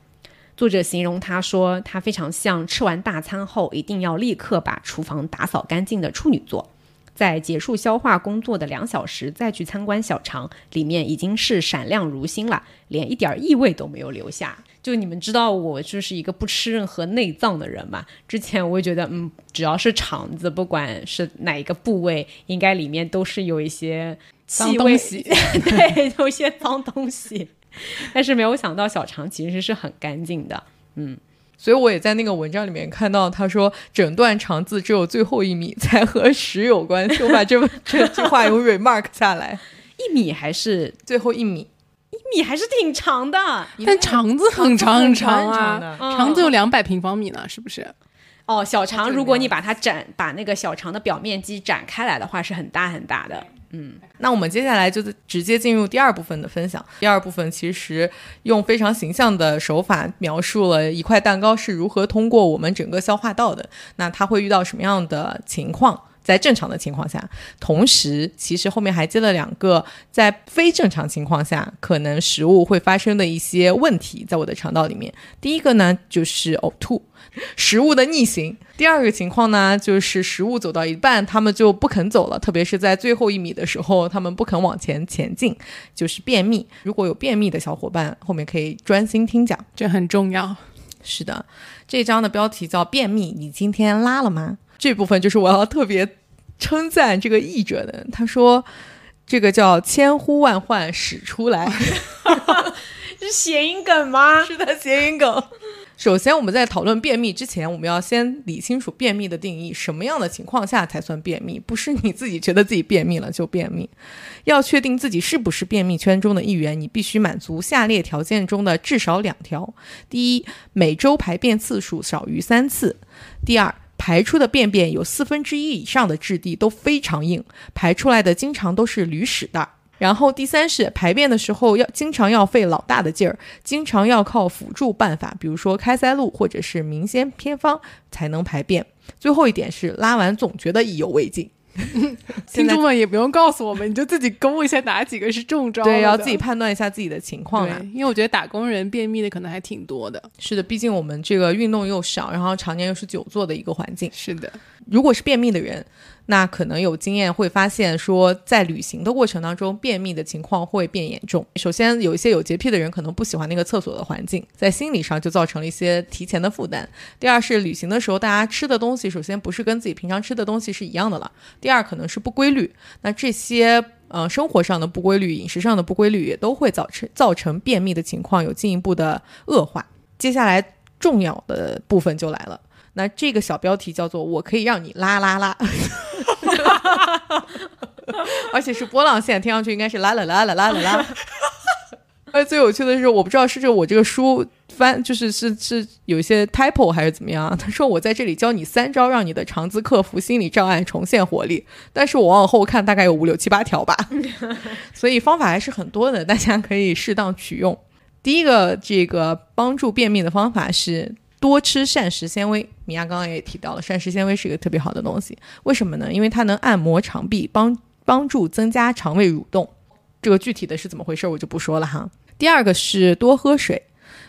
作者形容他说，他非常像吃完大餐后一定要立刻把厨房打扫干净的处女座。在结束消化工作的两小时再去参观小肠，里面已经是闪亮如新了，连一点异味都没有留下。就你们知道，我就是一个不吃任何内脏的人嘛。之前我也觉得，嗯，只要是肠子，不管是哪一个部位，应该里面都是有一些脏气味，东西 <laughs> 对，有一些脏东西。但是没有想到，小肠其实是很干净的。所以我也在那个文章里面看到，他说整段肠子只有最后一米才和食有关，系我把这这句话有 remark 下来。一米还是最后一米，一米还是挺长的。但肠子很长很长啊，肠子有两百平方米呢，是不是？哦，小肠，如果你把它展，把那个小肠的表面积展开来的话，是很大很大的。嗯那我们接下来就直接进入第二部分的分享。第二部分其实用非常形象的手法描述了一块蛋糕是如何通过我们整个消化道的。那它会遇到什么样的情况？在正常的情况下，同时其实后面还接了两个在非正常情况下可能食物会发生的一些问题，在我的肠道里面。第一个呢就是呕吐，食物的逆行。第二个情况呢，就是食物走到一半，他们就不肯走了，特别是在最后一米的时候，他们不肯往前前进，就是便秘。如果有便秘的小伙伴，后面可以专心听讲。这很重要。是的，这章的标题叫“便秘，你今天拉了吗？”这部分就是我要特别称赞这个译者的，他说。这个叫千呼万唤始出来，是谐音梗吗？<laughs> 是的，谐音梗。首先，我们在讨论便秘之前，我们要先理清楚便秘的定义。什么样的情况下才算便秘？不是你自己觉得自己便秘了就便秘。要确定自己是不是便秘圈中的一员，你必须满足下列条件中的至少两条：第一，每周排便次数少于三次；第二，排出的便便有四分之一以上的质地都非常硬，排出来的经常都是驴屎蛋。然后第三是排便的时候要经常要费老大的劲儿，经常要靠辅助办法，比如说开塞露或者是明仙偏方才能排便。最后一点是拉完总觉得意犹未尽，<laughs> 听众们也不用告诉我们，你就自己勾一下哪几个是中招。对，要自己判断一下自己的情况啊。，因为我觉得打工人便秘的可能还挺多的。是的，毕竟我们这个运动又少，然后常年又是久坐的一个环境。是的，如果是便秘的人，那可能有经验会发现说，在旅行的过程当中，便秘的情况会变严重。首先，有一些有洁癖的人可能不喜欢那个厕所的环境，在心理上就造成了一些提前的负担。第二是旅行的时候，大家吃的东西首先不是跟自己平常吃的东西是一样的了，第二可能是不规律。那这些呃生活上的不规律、饮食上的不规律，也都会造成造成便秘的情况有进一步的恶化。接下来重要的部分就来了。那这个小标题叫做“我可以让你拉拉拉”，而且是波浪线，听上去应该是拉啦啦啦啦啦啦。而最有趣的是，我不知道是这我这个书翻就是是是有一些 typo 还是怎么样。他说我在这里教你三招，让你的肠子克服心理障碍，重现活力。但是我往后看，大概有五六七八条吧，<laughs> 所以方法还是很多的，大家可以适当取用。第一个这个帮助便秘的方法是多吃膳食纤维。米娅刚刚也提到了，膳食纤维是一个特别好的东西。为什么呢？因为它能按摩肠壁，帮帮助增加肠胃蠕动。这个具体的是怎么回事，我就不说了哈。第二个是多喝水。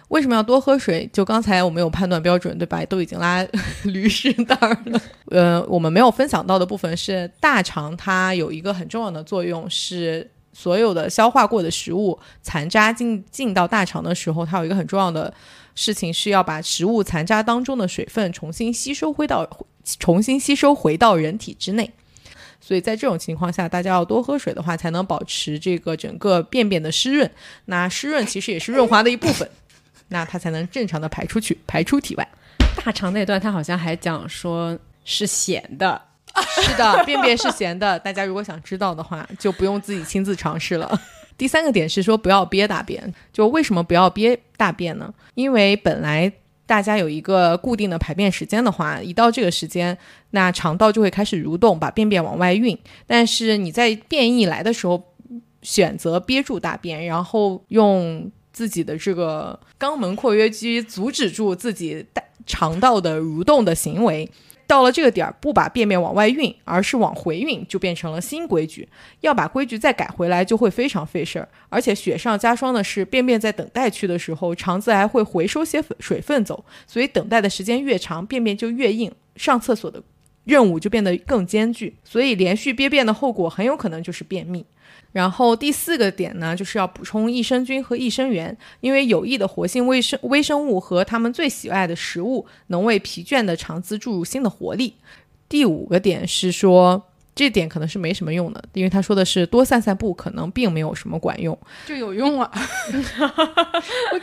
为什么要多喝水？就刚才我们有判断标准，对吧？都已经拉 <laughs> 驴屎蛋儿了。呃，我们没有分享到的部分是大肠，它有一个很重要的作用，是所有的消化过的食物残渣进进到大肠的时候，它有一个很重要的事情是要把食物残渣当中的水分重新吸收回到 <laughs> 重新吸收回到人体之内。所以在这种情况下，大家要多喝水的话，才能保持这个整个便便的湿润。那湿润其实也是润滑的一部分，<laughs> 那它才能正常的排出去，排出体外。大肠那段他好像还讲说是咸的，<laughs> 是的，便便是咸的。大家如果想知道的话，就不用自己亲自尝试了。<laughs> 第三个点是说不要憋大便，就为什么不要憋大便呢？因为本来。大家有一个固定的排便时间的话，一到这个时间，那肠道就会开始蠕动，把便便往外运。但是你在便意来的时候，选择憋住大便，然后用自己的这个肛门括约肌阻止住自己大肠道的蠕动的行为。到了这个点儿，不把便便往外运，而是往回运，就变成了新规矩。要把规矩再改回来，就会非常费事儿。而且雪上加霜的是，便便在等待区的时候，肠子还会回收些水分走，所以等待的时间越长，便便就越硬，上厕所的任务就变得更艰巨。所以连续憋便的后果很有可能就是便秘。然后第四个点呢，就是要补充益生菌和益生元，因为有益的活性微生微生物和它们最喜爱的食物，能为疲倦的肠子注入新的活力。第五个点是说。这点可能是没什么用的，因为他说的是多散散步，可能并没有什么管用。就有用啊！<laughs>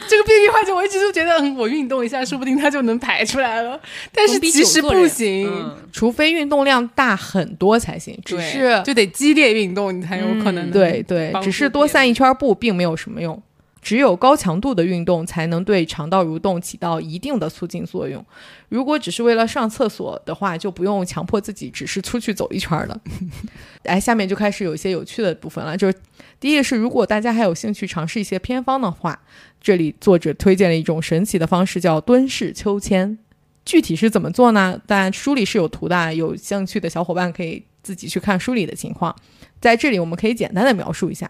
这个便秘患者，我一直都觉得，嗯，我运动一下，说不定它就能排出来了。但是其实不行，除非运动量大很多才行。只是就得激烈运动，你才有可能。对对，只是多散一圈步，并没有什么用。只有高强度的运动才能对肠道蠕动起到一定的促进作用。如果只是为了上厕所的话，就不用强迫自己只是出去走一圈了。<laughs> 哎，下面就开始有一些有趣的部分了。就是第一个是，如果大家还有兴趣尝试一些偏方的话，这里作者推荐了一种神奇的方式，叫蹲式秋千。具体是怎么做呢？但书里是有图的，有兴趣的小伙伴可以自己去看书里的情况。在这里，我们可以简单的描述一下。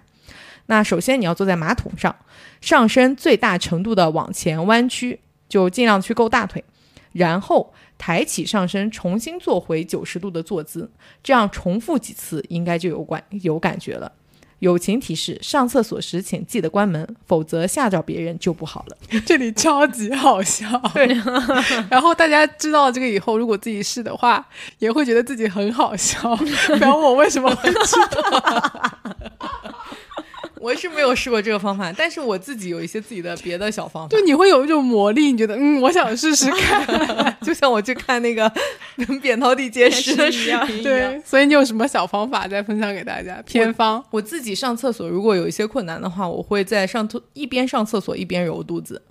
那首先你要坐在马桶上，上身最大程度的往前弯曲，就尽量去够大腿，然后抬起上身，重新坐回九十度的坐姿，这样重复几次，应该就有感有感觉了。友情提示：上厕所时请记得关门，否则吓着别人就不好了。<laughs> 这里超级好笑。<laughs> 对，然后大家知道这个以后，如果自己试的话，也会觉得自己很好笑。<laughs> 不要问我为什么会知道。我是没有试过这个方法，但是我自己有一些自己的别的小方法。就，你会有一种魔力，你觉得嗯，我想试试看，<laughs> 就像我去看那个跟扁桃体结石的视频一样。对，所以你有什么小方法再分享给大家？偏方？我自己上厕所如果有一些困难的话，我会在上厕一边上厕所一边揉肚子。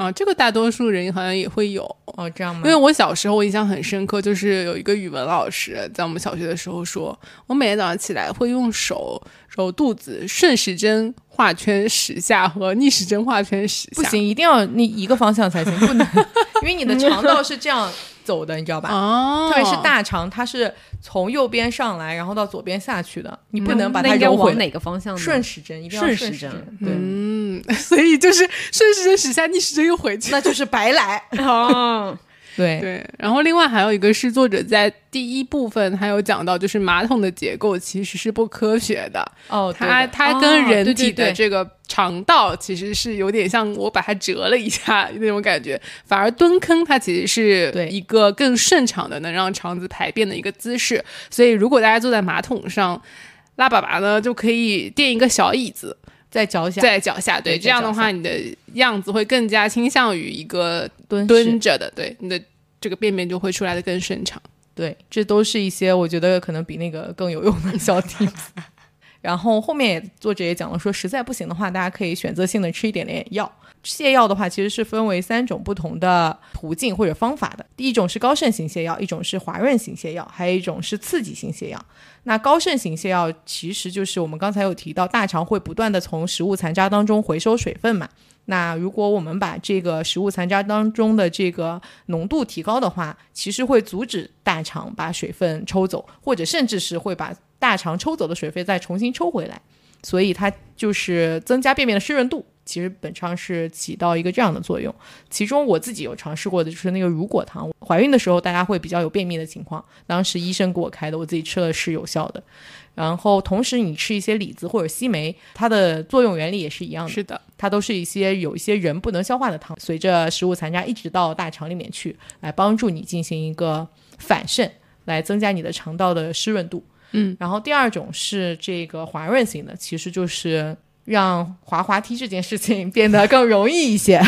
啊，这个大多数人好像也会有哦，这样吗？因为我小时候我印象很深刻，就是有一个语文老师在我们小学的时候说，我每天早上起来会用手揉肚子，顺时针画圈十下和逆时针画圈十下。不行，一定要你一个方向才行，不能，<laughs> 因为你的肠道是这样。走的，你知道吧？哦，特别是大肠，它是从右边上来，然后到左边下去的。你不能把它揉回哪个方向？顺时针，一定要顺时针。对，嗯，<laughs> 所以就是顺时针使下，逆时针又回去，那就是白来。<laughs> 哦。对。对，然后另外还有一个是作者在第一部分还有讲到，就是马桶的结构其实是不科学的。哦，它它跟人体的这个肠道其实是有点像，我把它折了一下那种感觉，反而蹲坑它其实是一个更顺畅的能让肠子排便的一个姿势，所以如果大家坐在马桶上拉粑粑呢，就可以垫一个小椅子在脚下，在脚下，对，这样的话你的样子会更加倾向于一个蹲蹲着的，对，你的。这个便便就会出来的更顺畅，对，这都是一些我觉得可能比那个更有用的小 tips。<laughs> 然后后面也作者也讲了说，实在不行的话，大家可以选择性的吃一点点药。泻药的话，其实是分为三种不同的途径或者方法的。第一种是高渗型泻药，一种是滑润型泻药，还有一种是刺激性泻药。那高渗型泻药其实就是我们刚才有提到，大肠会不断的从食物残渣当中回收水分嘛。那如果我们把这个食物残渣当中的这个浓度提高的话，其实会阻止大肠把水分抽走，或者甚至是会把大肠抽走的水分再重新抽回来。所以它就是增加便便的湿润度。其实本上是起到一个这样的作用，其中我自己有尝试过的就是那个乳果糖。怀孕的时候大家会比较有便秘的情况，当时医生给我开的，我自己吃了是有效的。然后同时你吃一些李子或者西梅，它的作用原理也是一样的。是的，它都是一些有一些人不能消化的糖，随着食物残渣一直到大肠里面去，来帮助你进行一个反渗，来增加你的肠道的湿润度。嗯，然后第二种是这个滑润型的，其实就是。让滑滑梯这件事情变得更容易一些，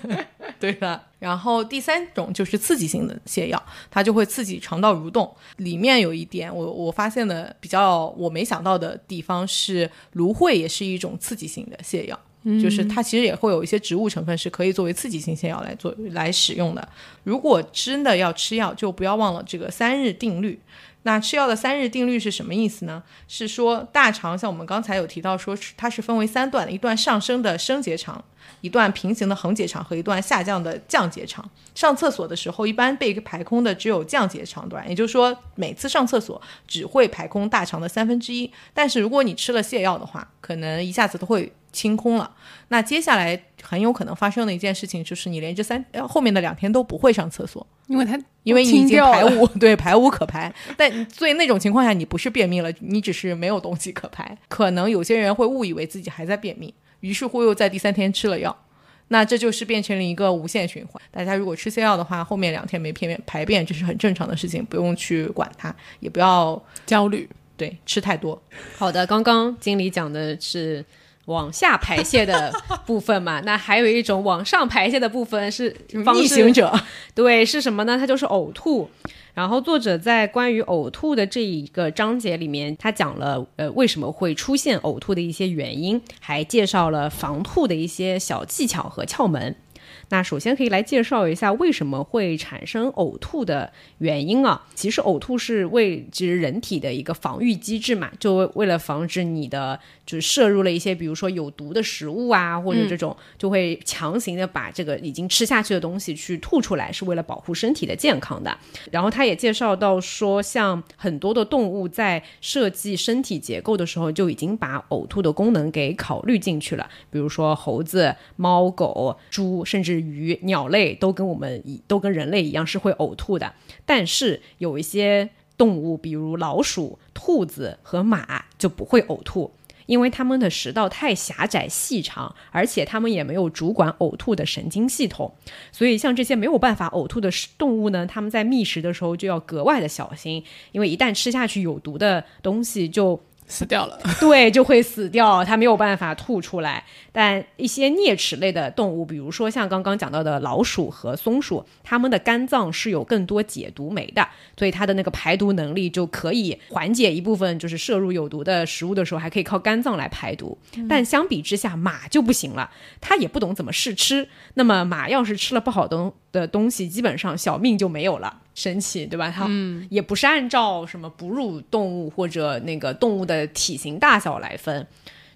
<laughs> 对的。然后第三种就是刺激性的泻药，它就会刺激肠道蠕动。里面有一点我我发现的比较我没想到的地方是，芦荟也是一种刺激性的泻药，就是它其实也会有一些植物成分是可以作为刺激性泻药来做来使用的。如果真的要吃药，就不要忘了这个三日定律。那吃药的三日定律是什么意思呢？是说大肠像我们刚才有提到，说是它是分为三段的，一段上升的升结肠，一段平行的横结肠和一段下降的降结肠。上厕所的时候，一般被排空的只有降结肠段，也就是说每次上厕所只会排空大肠的三分之一。但是如果你吃了泻药的话，可能一下子都会清空了。那接下来很有可能发生的一件事情就是，你连这三后面的两天都不会上厕所。因为它，因为你已经排污，对排污可排，但所以那种情况下，你不是便秘了，你只是没有东西可排。可能有些人会误以为自己还在便秘，于是乎又在第三天吃了药，那这就是变成了一个无限循环。大家如果吃泻药的话，后面两天没便便排便，这是很正常的事情，不用去管它，也不要焦虑。对，吃太多。好的，刚刚经理讲的是。往下排泄的部分嘛，<laughs> 那还有一种往上排泄的部分是逆行者，<laughs> 对，是什么呢？它就是呕吐。然后作者在关于呕吐的这一个章节里面，他讲了呃为什么会出现呕吐的一些原因，还介绍了防吐的一些小技巧和窍门。那首先可以来介绍一下为什么会产生呕吐的原因啊。其实呕吐是为其实人体的一个防御机制嘛，就为了防止你的就是摄入了一些比如说有毒的食物啊，或者这种就会强行的把这个已经吃下去的东西去吐出来，是为了保护身体的健康的。然后他也介绍到说，像很多的动物在设计身体结构的时候就已经把呕吐的功能给考虑进去了，比如说猴子、猫、狗、猪，甚至鱼、鸟类都跟我们都跟人类一样是会呕吐的，但是有一些动物，比如老鼠、兔子和马就不会呕吐，因为它们的食道太狭窄细长，而且它们也没有主管呕吐的神经系统，所以像这些没有办法呕吐的动物呢，它们在觅食的时候就要格外的小心，因为一旦吃下去有毒的东西就。死掉了，<laughs> 对，就会死掉，它没有办法吐出来。但一些啮齿类的动物，比如说像刚刚讲到的老鼠和松鼠，它们的肝脏是有更多解毒酶的，所以它的那个排毒能力就可以缓解一部分，就是摄入有毒的食物的时候，还可以靠肝脏来排毒。但相比之下，马就不行了，它也不懂怎么试吃。那么马要是吃了不好的的东西，基本上小命就没有了。神奇，对吧？它也不是按照什么哺乳动物或者那个动物的体型大小来分，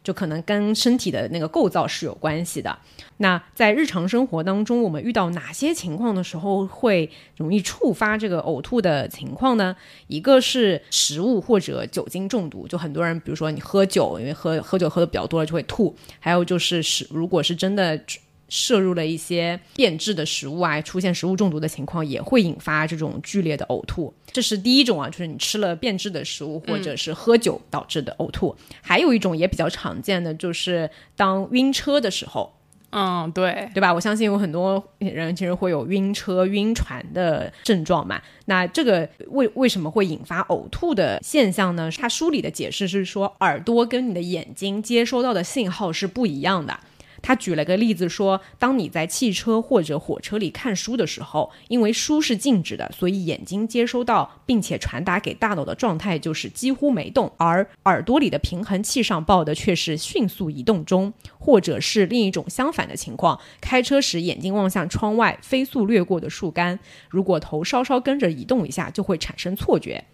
就可能跟身体的那个构造是有关系的。那在日常生活当中，我们遇到哪些情况的时候会容易触发这个呕吐的情况呢？一个是食物或者酒精中毒，就很多人，比如说你喝酒，因为喝喝酒喝的比较多了就会吐。还有就是是，如果是真的。摄入了一些变质的食物啊，出现食物中毒的情况也会引发这种剧烈的呕吐。这是第一种啊，就是你吃了变质的食物或者是喝酒导致的呕吐。还有一种也比较常见的，就是当晕车的时候。嗯，对，对吧？我相信有很多人其实会有晕车、晕船的症状嘛。那这个为为什么会引发呕吐的现象呢？他书里的解释是说，耳朵跟你的眼睛接收到的信号是不一样的。他举了个例子说，当你在汽车或者火车里看书的时候，因为书是静止的，所以眼睛接收到并且传达给大脑的状态就是几乎没动，而耳朵里的平衡器上报的却是迅速移动中，或者是另一种相反的情况，开车时眼睛望向窗外飞速掠过的树干，如果头稍稍跟着移动一下，就会产生错觉。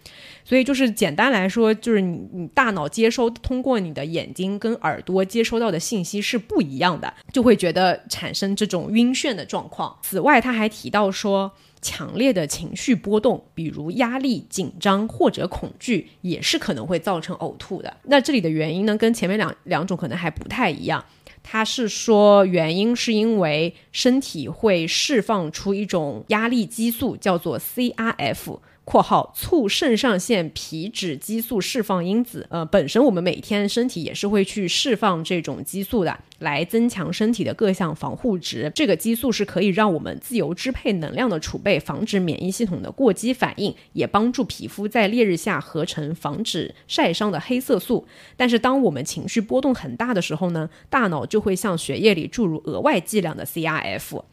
所以就是简单来说，就是你你大脑接收通过你的眼睛跟耳朵接收到的信息是不一样的，就会觉得产生这种晕眩的状况。此外，他还提到说，强烈的情绪波动，比如压力、紧张或者恐惧，也是可能会造成呕吐的。那这里的原因呢，跟前面两两种可能还不太一样。他是说，原因是因为身体会释放出一种压力激素，叫做 CRF。括号促肾上腺皮质激素释放因子，呃，本身我们每天身体也是会去释放这种激素的，来增强身体的各项防护值。这个激素是可以让我们自由支配能量的储备，防止免疫系统的过激反应，也帮助皮肤在烈日下合成防止晒伤的黑色素。但是当我们情绪波动很大的时候呢，大脑就会向血液里注入额外剂量的 CRF。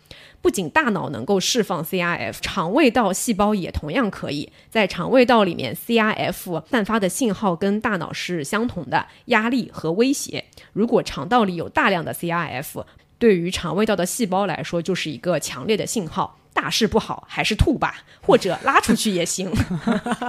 不仅大脑能够释放 CRF，肠胃道细胞也同样可以在肠胃道里面，CRF 散发的信号跟大脑是相同的，压力和威胁。如果肠道里有大量的 CRF，对于肠胃道的细胞来说就是一个强烈的信号，大事不好，还是吐吧，或者拉出去也行。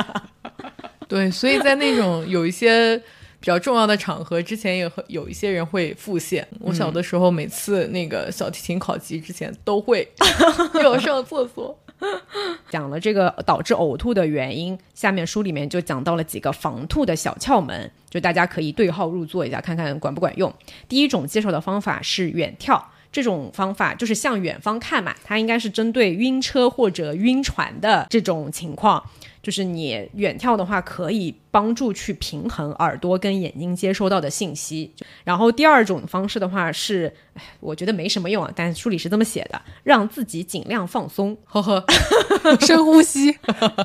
<laughs> 对，所以在那种有一些。比较重要的场合，之前也有一些人会腹泻。我小的时候，每次那个小提琴考级之前，都会 <laughs> 要上厕所。<laughs> 讲了这个导致呕吐的原因，下面书里面就讲到了几个防吐的小窍门，就大家可以对号入座一下，看看管不管用。第一种介绍的方法是远眺，这种方法就是向远方看嘛，它应该是针对晕车或者晕船的这种情况。就是你远眺的话，可以帮助去平衡耳朵跟眼睛接收到的信息。然后第二种方式的话是，我觉得没什么用啊，但书里是这么写的，让自己尽量放松，呵呵，<laughs> 深呼吸。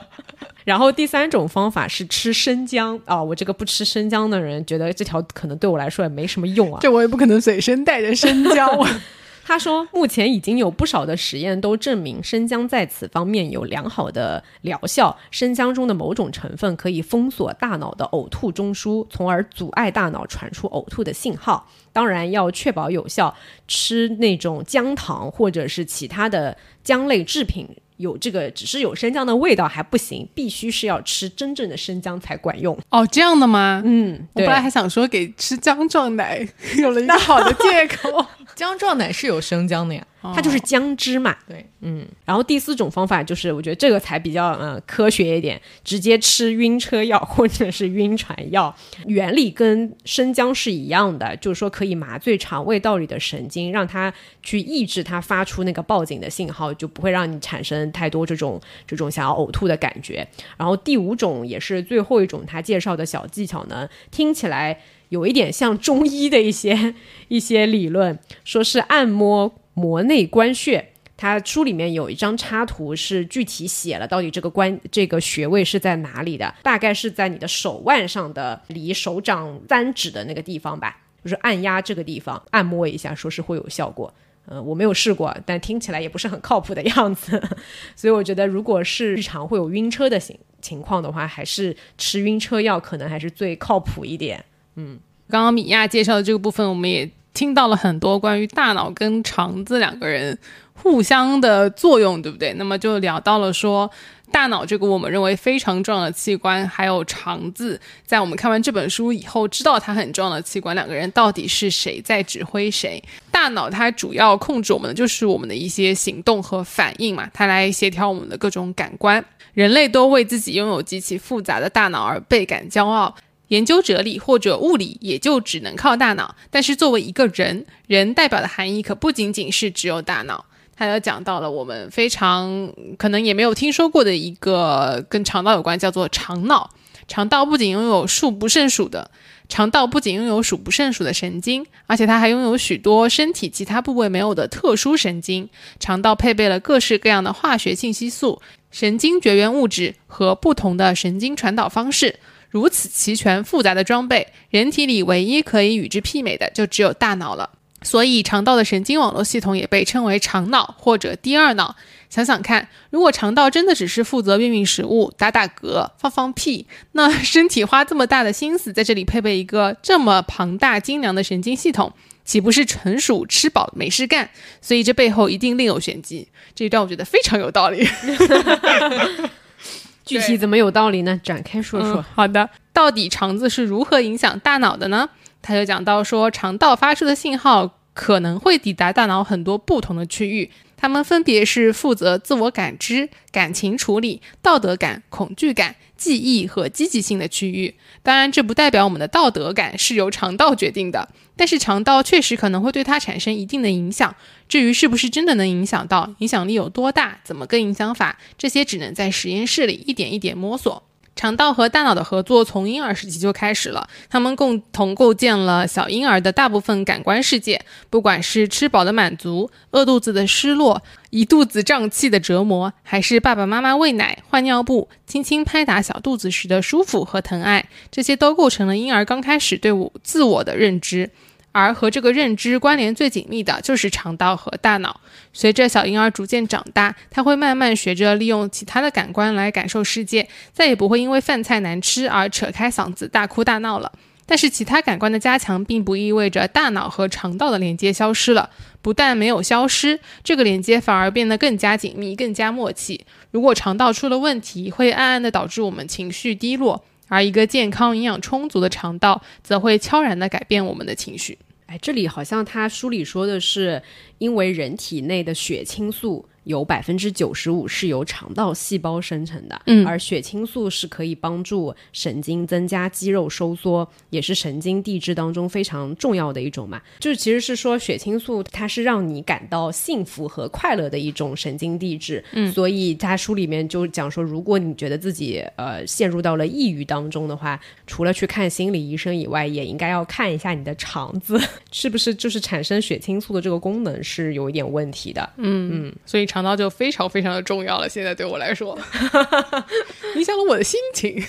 <laughs> 然后第三种方法是吃生姜啊，我这个不吃生姜的人觉得这条可能对我来说也没什么用啊，这我也不可能随身带着生姜。<laughs> 他说，目前已经有不少的实验都证明生姜在此方面有良好的疗效。生姜中的某种成分可以封锁大脑的呕吐中枢，从而阻碍大脑传出呕吐的信号。当然，要确保有效，吃那种姜糖或者是其他的姜类制品。有这个只是有生姜的味道还不行，必须是要吃真正的生姜才管用哦。这样的吗？嗯，我本来还想说给吃姜撞奶 <laughs> 有了一个好的借口。<laughs> 姜撞奶是有生姜的呀。它就是姜汁嘛，对，嗯，然后第四种方法就是，我觉得这个才比较嗯科学一点，直接吃晕车药或者是晕船药，原理跟生姜是一样的，就是说可以麻醉肠胃道里的神经，让它去抑制它发出那个报警的信号，就不会让你产生太多这种这种想要呕吐的感觉。然后第五种也是最后一种他介绍的小技巧呢，听起来有一点像中医的一些 <laughs> 一些理论，说是按摩。膜内关穴，它书里面有一张插图，是具体写了到底这个关这个穴位是在哪里的，大概是在你的手腕上的离手掌三指的那个地方吧，就是按压这个地方，按摩一下，说是会有效果。嗯，我没有试过，但听起来也不是很靠谱的样子，<laughs> 所以我觉得如果是日常会有晕车的情情况的话，还是吃晕车药可能还是最靠谱一点。嗯，刚刚米娅介绍的这个部分，我们也。听到了很多关于大脑跟肠子两个人互相的作用，对不对？那么就聊到了说，大脑这个我们认为非常重要的器官，还有肠子，在我们看完这本书以后，知道它很重要的器官，两个人到底是谁在指挥谁？大脑它主要控制我们的就是我们的一些行动和反应嘛，它来协调我们的各种感官。人类都为自己拥有极其复杂的大脑而倍感骄傲。研究哲理或者物理也就只能靠大脑，但是作为一个人，人代表的含义可不仅仅是只有大脑。他又讲到了我们非常可能也没有听说过的一个跟肠道有关，叫做肠脑。肠道不仅拥有数不胜数的肠道不仅拥有数不胜数的神经，而且它还拥有许多身体其他部位没有的特殊神经。肠道配备了各式各样的化学信息素、神经绝缘物质和不同的神经传导方式。如此齐全复杂的装备，人体里唯一可以与之媲美的就只有大脑了。所以肠道的神经网络系统也被称为肠脑或者第二脑。想想看，如果肠道真的只是负责运运食物、打打嗝、放放屁，那身体花这么大的心思在这里配备一个这么庞大精良的神经系统，岂不是纯属吃饱没事干？所以这背后一定另有玄机。这一段我觉得非常有道理。具体怎么有道理呢？展开说说。嗯好的，到底肠子是如何影响大脑的呢？他就讲到说，肠道发出的信号可能会抵达大脑很多不同的区域，它们分别是负责自我感知、感情处理、道德感、恐惧感、记忆和积极性的区域。当然，这不代表我们的道德感是由肠道决定的，但是肠道确实可能会对它产生一定的影响。至于是不是真的能影响到，影响力有多大，怎么个影响法，这些只能在实验室里一点一点摸索。肠道和大脑的合作从婴儿时期就开始了，他们共同构建了小婴儿的大部分感官世界。不管是吃饱的满足、饿肚子的失落、一肚子胀气的折磨，还是爸爸妈妈喂奶、换尿布、轻轻拍打小肚子时的舒服和疼爱，这些都构成了婴儿刚开始对我自我的认知。而和这个认知关联最紧密的就是肠道和大脑。随着小婴儿逐渐长大，他会慢慢学着利用其他的感官来感受世界，再也不会因为饭菜难吃而扯开嗓子大哭大闹了。但是，其他感官的加强并不意味着大脑和肠道的连接消失了，不但没有消失，这个连接反而变得更加紧密、更加默契。如果肠道出了问题，会暗暗地导致我们情绪低落。而一个健康、营养充足的肠道，则会悄然地改变我们的情绪。哎，这里好像他书里说的是，因为人体内的血清素有百分之九十五是由肠道细胞生成的，嗯而血清素是可以帮助神经增加肌肉收缩，也是神经递质当中非常重要的一种嘛。就是其实是说血清素它是让你感到幸福和快乐的一种神经递质，嗯，所以他书里面就讲说，如果你觉得自己呃陷入到了抑郁当中的话，除了去看心理医生以外，也应该要看一下你的肠子 <laughs> 是不是就是产生血清素的这个功能是有一点问题的。嗯嗯所以肠道就非常非常的重要了。现在对我来说，<laughs> 影响了我的心情。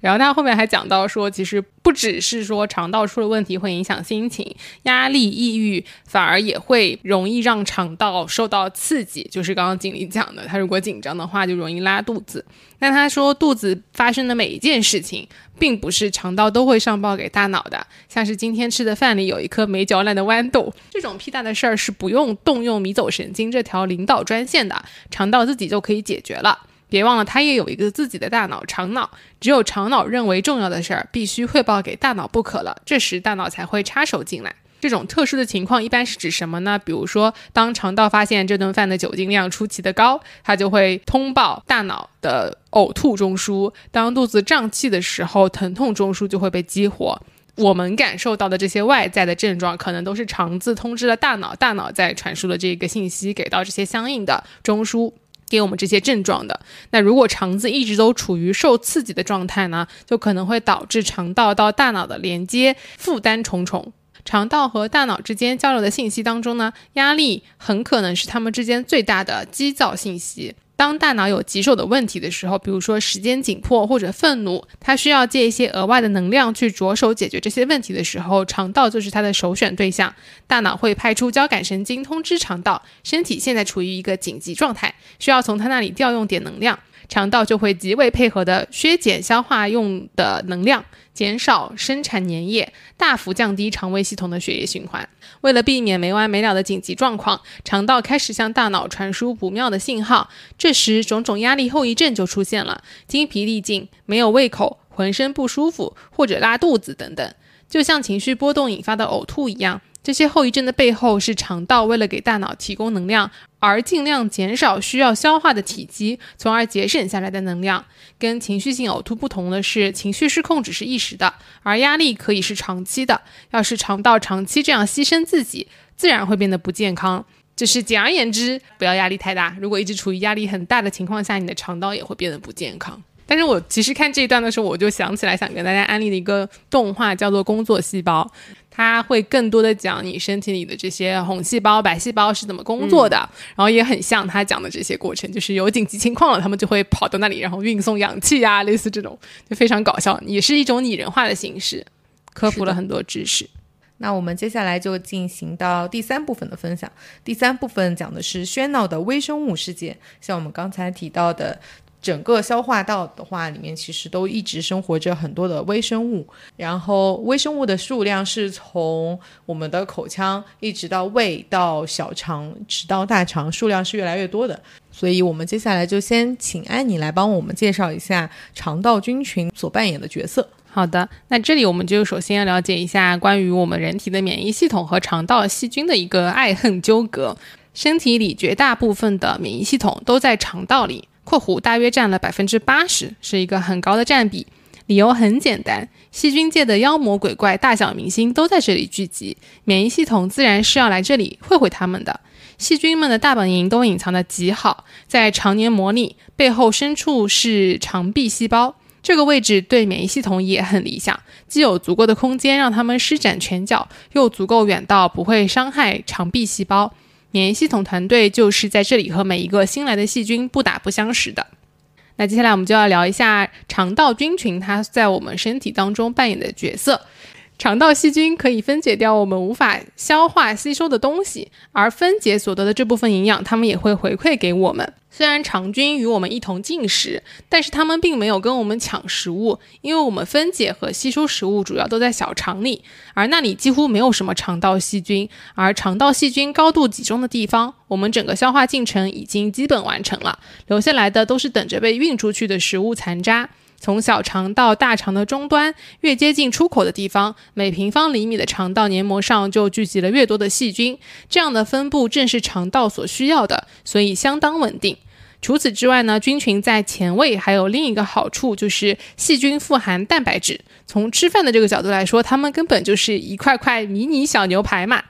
然后他后面还讲到说，其实不只是说肠道出了问题会影响心情，压力、抑郁反而也会容易让肠道受到刺激。就是刚刚经理讲的，他如果紧张的话，就容易拉肚子。但他说，肚子发生的每一件事情，并不是肠道都会上报给大脑的。像是今天吃的饭里有一颗没嚼烂的豌豆，这种屁大的事儿是不用动用迷走神经这条领导专线的，肠道自己就可以解决了。别忘了，它也有一个自己的大脑——肠脑。只有肠脑认为重要的事儿，必须汇报给大脑不可了，这时大脑才会插手进来。这种特殊的情况一般是指什么呢？比如说，当肠道发现这顿饭的酒精量出奇的高，它就会通报大脑的呕吐中枢；当肚子胀气的时候，疼痛中枢就会被激活。我们感受到的这些外在的症状，可能都是肠子通知了大脑，大脑在传输了这个信息给到这些相应的中枢。给我们这些症状的，那如果肠子一直都处于受刺激的状态呢，就可能会导致肠道到大脑的连接负担重重。肠道和大脑之间交流的信息当中呢，压力很可能是它们之间最大的激躁信息。当大脑有棘手的问题的时候，比如说时间紧迫或者愤怒，它需要借一些额外的能量去着手解决这些问题的时候，肠道就是它的首选对象。大脑会派出交感神经通知肠道，身体现在处于一个紧急状态，需要从它那里调用点能量。肠道就会极为配合的削减消化用的能量，减少生产粘液，大幅降低肠胃系统的血液循环。为了避免没完没了的紧急状况，肠道开始向大脑传输不妙的信号。这时，种种压力后遗症就出现了：精疲力尽、没有胃口、浑身不舒服或者拉肚子等等。就像情绪波动引发的呕吐一样，这些后遗症的背后是肠道为了给大脑提供能量，而尽量减少需要消化的体积，从而节省下来的能量。跟情绪性呕吐不同的是，情绪失控只是一时的，而压力可以是长期的。要是肠道长期这样牺牲自己，自然会变得不健康。就是简而言之，不要压力太大。如果一直处于压力很大的情况下，你的肠道也会变得不健康。但是我其实看这一段的时候，我就想起来想跟大家安利的一个动画，叫做《工作细胞》，它会更多的讲你身体里的这些红细胞、白细胞是怎么工作的，然后也很像他讲的这些过程，就是有紧急情况了，他们就会跑到那里，然后运送氧气啊，类似这种，就非常搞笑，也是一种拟人化的形式，科普了很多知识。那我们接下来就进行到第三部分的分享。第三部分讲的是喧闹的微生物世界，像我们刚才提到的。整个消化道的话，里面其实都一直生活着很多的微生物，然后微生物的数量是从我们的口腔一直到胃到小肠，直到大肠，数量是越来越多的。所以，我们接下来就先请安妮来帮我们介绍一下肠道菌群所扮演的角色。好的，那这里我们就首先要了解一下关于我们人体的免疫系统和肠道细菌的一个爱恨纠葛。身体里绝大部分的免疫系统都在肠道里。括弧大约占了百分之八十，是一个很高的占比。理由很简单，细菌界的妖魔鬼怪、大小明星都在这里聚集，免疫系统自然是要来这里会会他们的。细菌们的大本营都隐藏的极好，在肠黏膜里，背后深处是肠壁细胞，这个位置对免疫系统也很理想，既有足够的空间让他们施展拳脚，又足够远到不会伤害肠壁细胞。免疫系统团队就是在这里和每一个新来的细菌不打不相识的。那接下来我们就要聊一下肠道菌群它在我们身体当中扮演的角色。肠道细菌可以分解掉我们无法消化吸收的东西，而分解所得的这部分营养，它们也会回馈给我们。虽然肠菌与我们一同进食，但是它们并没有跟我们抢食物，因为我们分解和吸收食物主要都在小肠里，而那里几乎没有什么肠道细菌。而肠道细菌高度集中的地方，我们整个消化进程已经基本完成了，留下来的都是等着被运出去的食物残渣。从小肠到大肠的终端，越接近出口的地方，每平方厘米的肠道黏膜上就聚集了越多的细菌。这样的分布正是肠道所需要的，所以相当稳定。除此之外呢，菌群在前位还有另一个好处，就是细菌富含蛋白质。从吃饭的这个角度来说，它们根本就是一块块迷你小牛排嘛。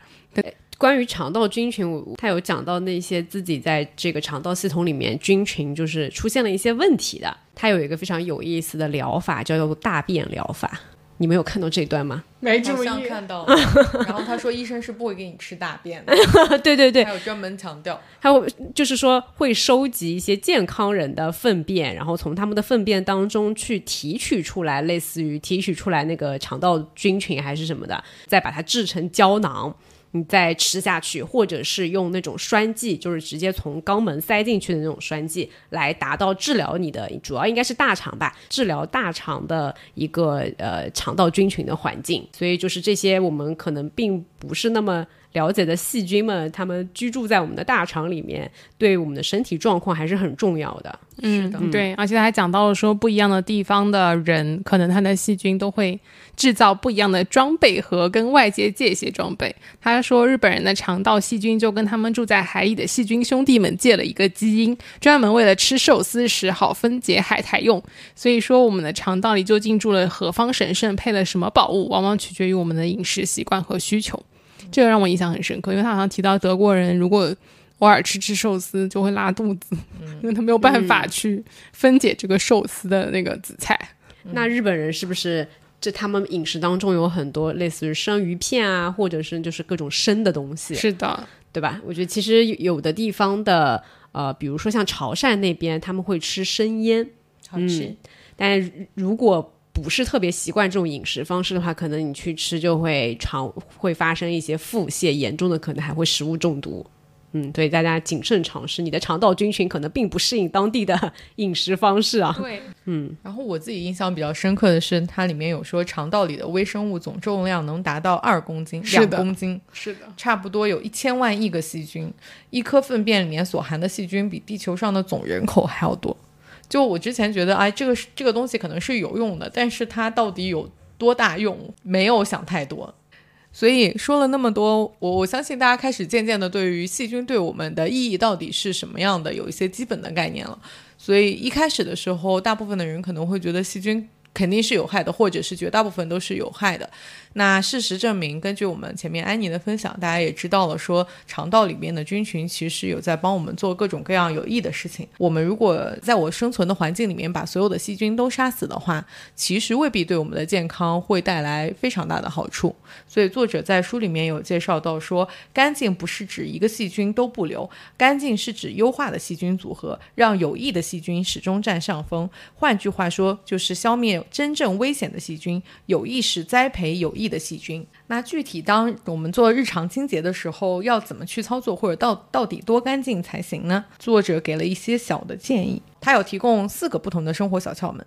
关于肠道菌群，他有讲到那些自己在这个肠道系统里面菌群就是出现了一些问题的。他有一个非常有意思的疗法，叫做大便疗法。你没有看到这段吗？没注意看到。<laughs> 然后他说，医生是不会给你吃大便的。<laughs> 对对对，还有专门强调，还有就是说会收集一些健康人的粪便，然后从他们的粪便当中去提取出来，类似于提取出来那个肠道菌群还是什么的，再把它制成胶囊。你再吃下去，或者是用那种栓剂，就是直接从肛门塞进去的那种栓剂，来达到治疗你的，主要应该是大肠吧，治疗大肠的一个呃肠道菌群的环境。所以就是这些，我们可能并不是那么。了解的细菌们，他们居住在我们的大肠里面，对我们的身体状况还是很重要的。嗯，对，而且他还讲到了说，不一样的地方的人，可能他的细菌都会制造不一样的装备和跟外界借一些装备。他说，日本人的肠道细菌就跟他们住在海里的细菌兄弟们借了一个基因，专门为了吃寿司时好分解海苔用。所以说，我们的肠道里究竟住了何方神圣，配了什么宝物，往往取决于我们的饮食习惯和需求。这个让我印象很深刻，因为他好像提到德国人如果偶尔吃吃寿司就会拉肚子，因为他没有办法去分解这个寿司的那个紫菜。那日本人是不是这他们饮食当中有很多类似于生鱼片啊，或者是就是各种生的东西？是的，对吧？我觉得其实有的地方的呃，比如说像潮汕那边，他们会吃生腌，好吃。但如果不是特别习惯这种饮食方式的话，可能你去吃就会肠会发生一些腹泻，严重的可能还会食物中毒。嗯，所以大家谨慎尝试，你的肠道菌群可能并不适应当地的饮食方式啊。对，<laughs> 嗯。然后我自己印象比较深刻的是，它里面有说肠道里的微生物总重量能达到二公斤，两公斤，是的，差不多有一千万亿个细菌，一颗粪便里面所含的细菌比地球上的总人口还要多。就我之前觉得，哎，这个这个东西可能是有用的，但是它到底有多大用，没有想太多。所以说了那么多，我我相信大家开始渐渐的对于细菌对我们的意义到底是什么样的，有一些基本的概念了。所以一开始的时候，大部分的人可能会觉得细菌。肯定是有害的，或者是绝大部分都是有害的。那事实证明，根据我们前面安妮的分享，大家也知道了，说肠道里面的菌群其实有在帮我们做各种各样有益的事情。我们如果在我生存的环境里面把所有的细菌都杀死的话，其实未必对我们的健康会带来非常大的好处。所以作者在书里面有介绍到说，干净不是指一个细菌都不留，干净是指优化的细菌组合，让有益的细菌始终占上风。换句话说，就是消灭。真正危险的细菌，有意识栽培有益的细菌。那具体当我们做日常清洁的时候，要怎么去操作，或者到到底多干净才行呢？作者给了一些小的建议，他有提供四个不同的生活小窍门。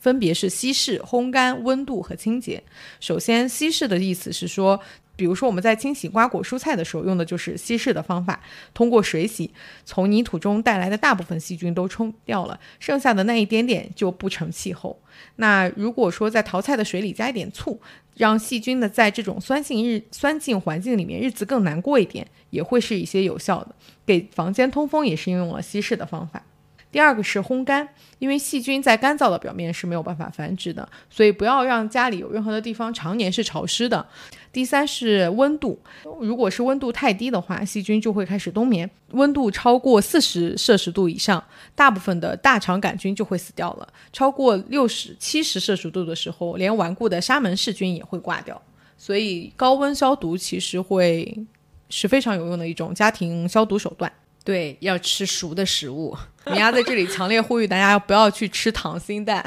分别是稀释、烘干、温度和清洁。首先，稀释的意思是说，比如说我们在清洗瓜果蔬菜的时候，用的就是稀释的方法，通过水洗，从泥土中带来的大部分细菌都冲掉了，剩下的那一点点就不成气候。那如果说在淘菜的水里加一点醋，让细菌呢在这种酸性日酸性环境里面日子更难过一点，也会是一些有效的。给房间通风也是应用了稀释的方法。第二个是烘干，因为细菌在干燥的表面是没有办法繁殖的，所以不要让家里有任何的地方常年是潮湿的。第三是温度，如果是温度太低的话，细菌就会开始冬眠。温度超过四十摄氏度以上，大部分的大肠杆菌就会死掉了。超过六十七十摄氏度的时候，连顽固的沙门氏菌也会挂掉。所以高温消毒其实会是非常有用的一种家庭消毒手段。对，要吃熟的食物。<laughs> 米娅在这里强烈呼吁大家不要去吃溏心蛋。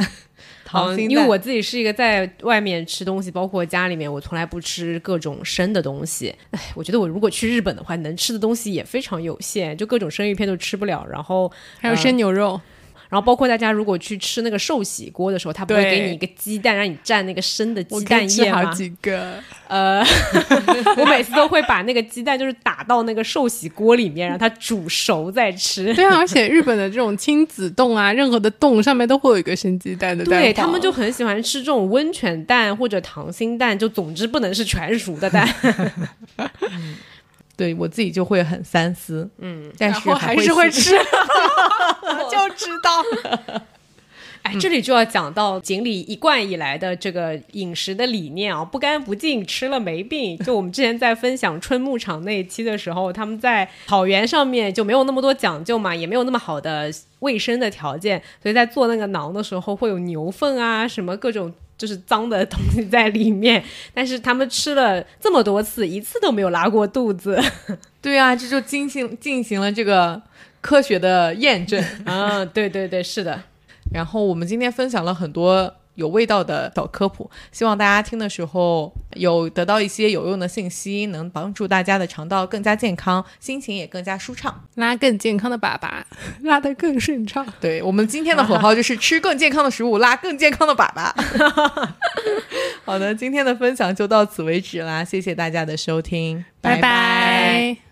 溏心蛋，因为我自己是一个在外面吃东西，包括家里面，我从来不吃各种生的东西。哎，我觉得我如果去日本的话，能吃的东西也非常有限，就各种生鱼片都吃不了。然后还有生牛肉。然后包括大家如果去吃那个寿喜锅的时候，他不会给你一个鸡蛋让你蘸那个生的鸡蛋液吗？好几个。呃，<laughs> 我每次都会把那个鸡蛋就是打到那个寿喜锅里面，让它煮熟再吃。对啊，而且日本的这种亲子冻啊，任何的冻上面都会有一个生鸡蛋的蛋。对他们就很喜欢吃这种温泉蛋或者溏心蛋，就总之不能是全熟的蛋。<laughs> 对我自己就会很三思，嗯，但是还是会吃，<laughs> 就知道。<laughs> 哎，这里就要讲到锦鲤一贯以来的这个饮食的理念啊，不干不净，吃了没病。就我们之前在分享春牧场那一期的时候，他们在草原上面就没有那么多讲究嘛，也没有那么好的卫生的条件，所以在做那个馕的时候会有牛粪啊，什么各种。就是脏的东西在里面，<laughs> 但是他们吃了这么多次，一次都没有拉过肚子。<laughs> 对啊，这就进行进行了这个科学的验证。嗯，<laughs> 对对对，是的。然后我们今天分享了很多。有味道的小科普，希望大家听的时候有得到一些有用的信息，能帮助大家的肠道更加健康，心情也更加舒畅，拉更健康的粑粑，<laughs> 拉得更顺畅。对我们今天的口号就是吃更健康的食物，拉更健康的粑粑。<laughs> 好的，今天的分享就到此为止啦，谢谢大家的收听，拜拜。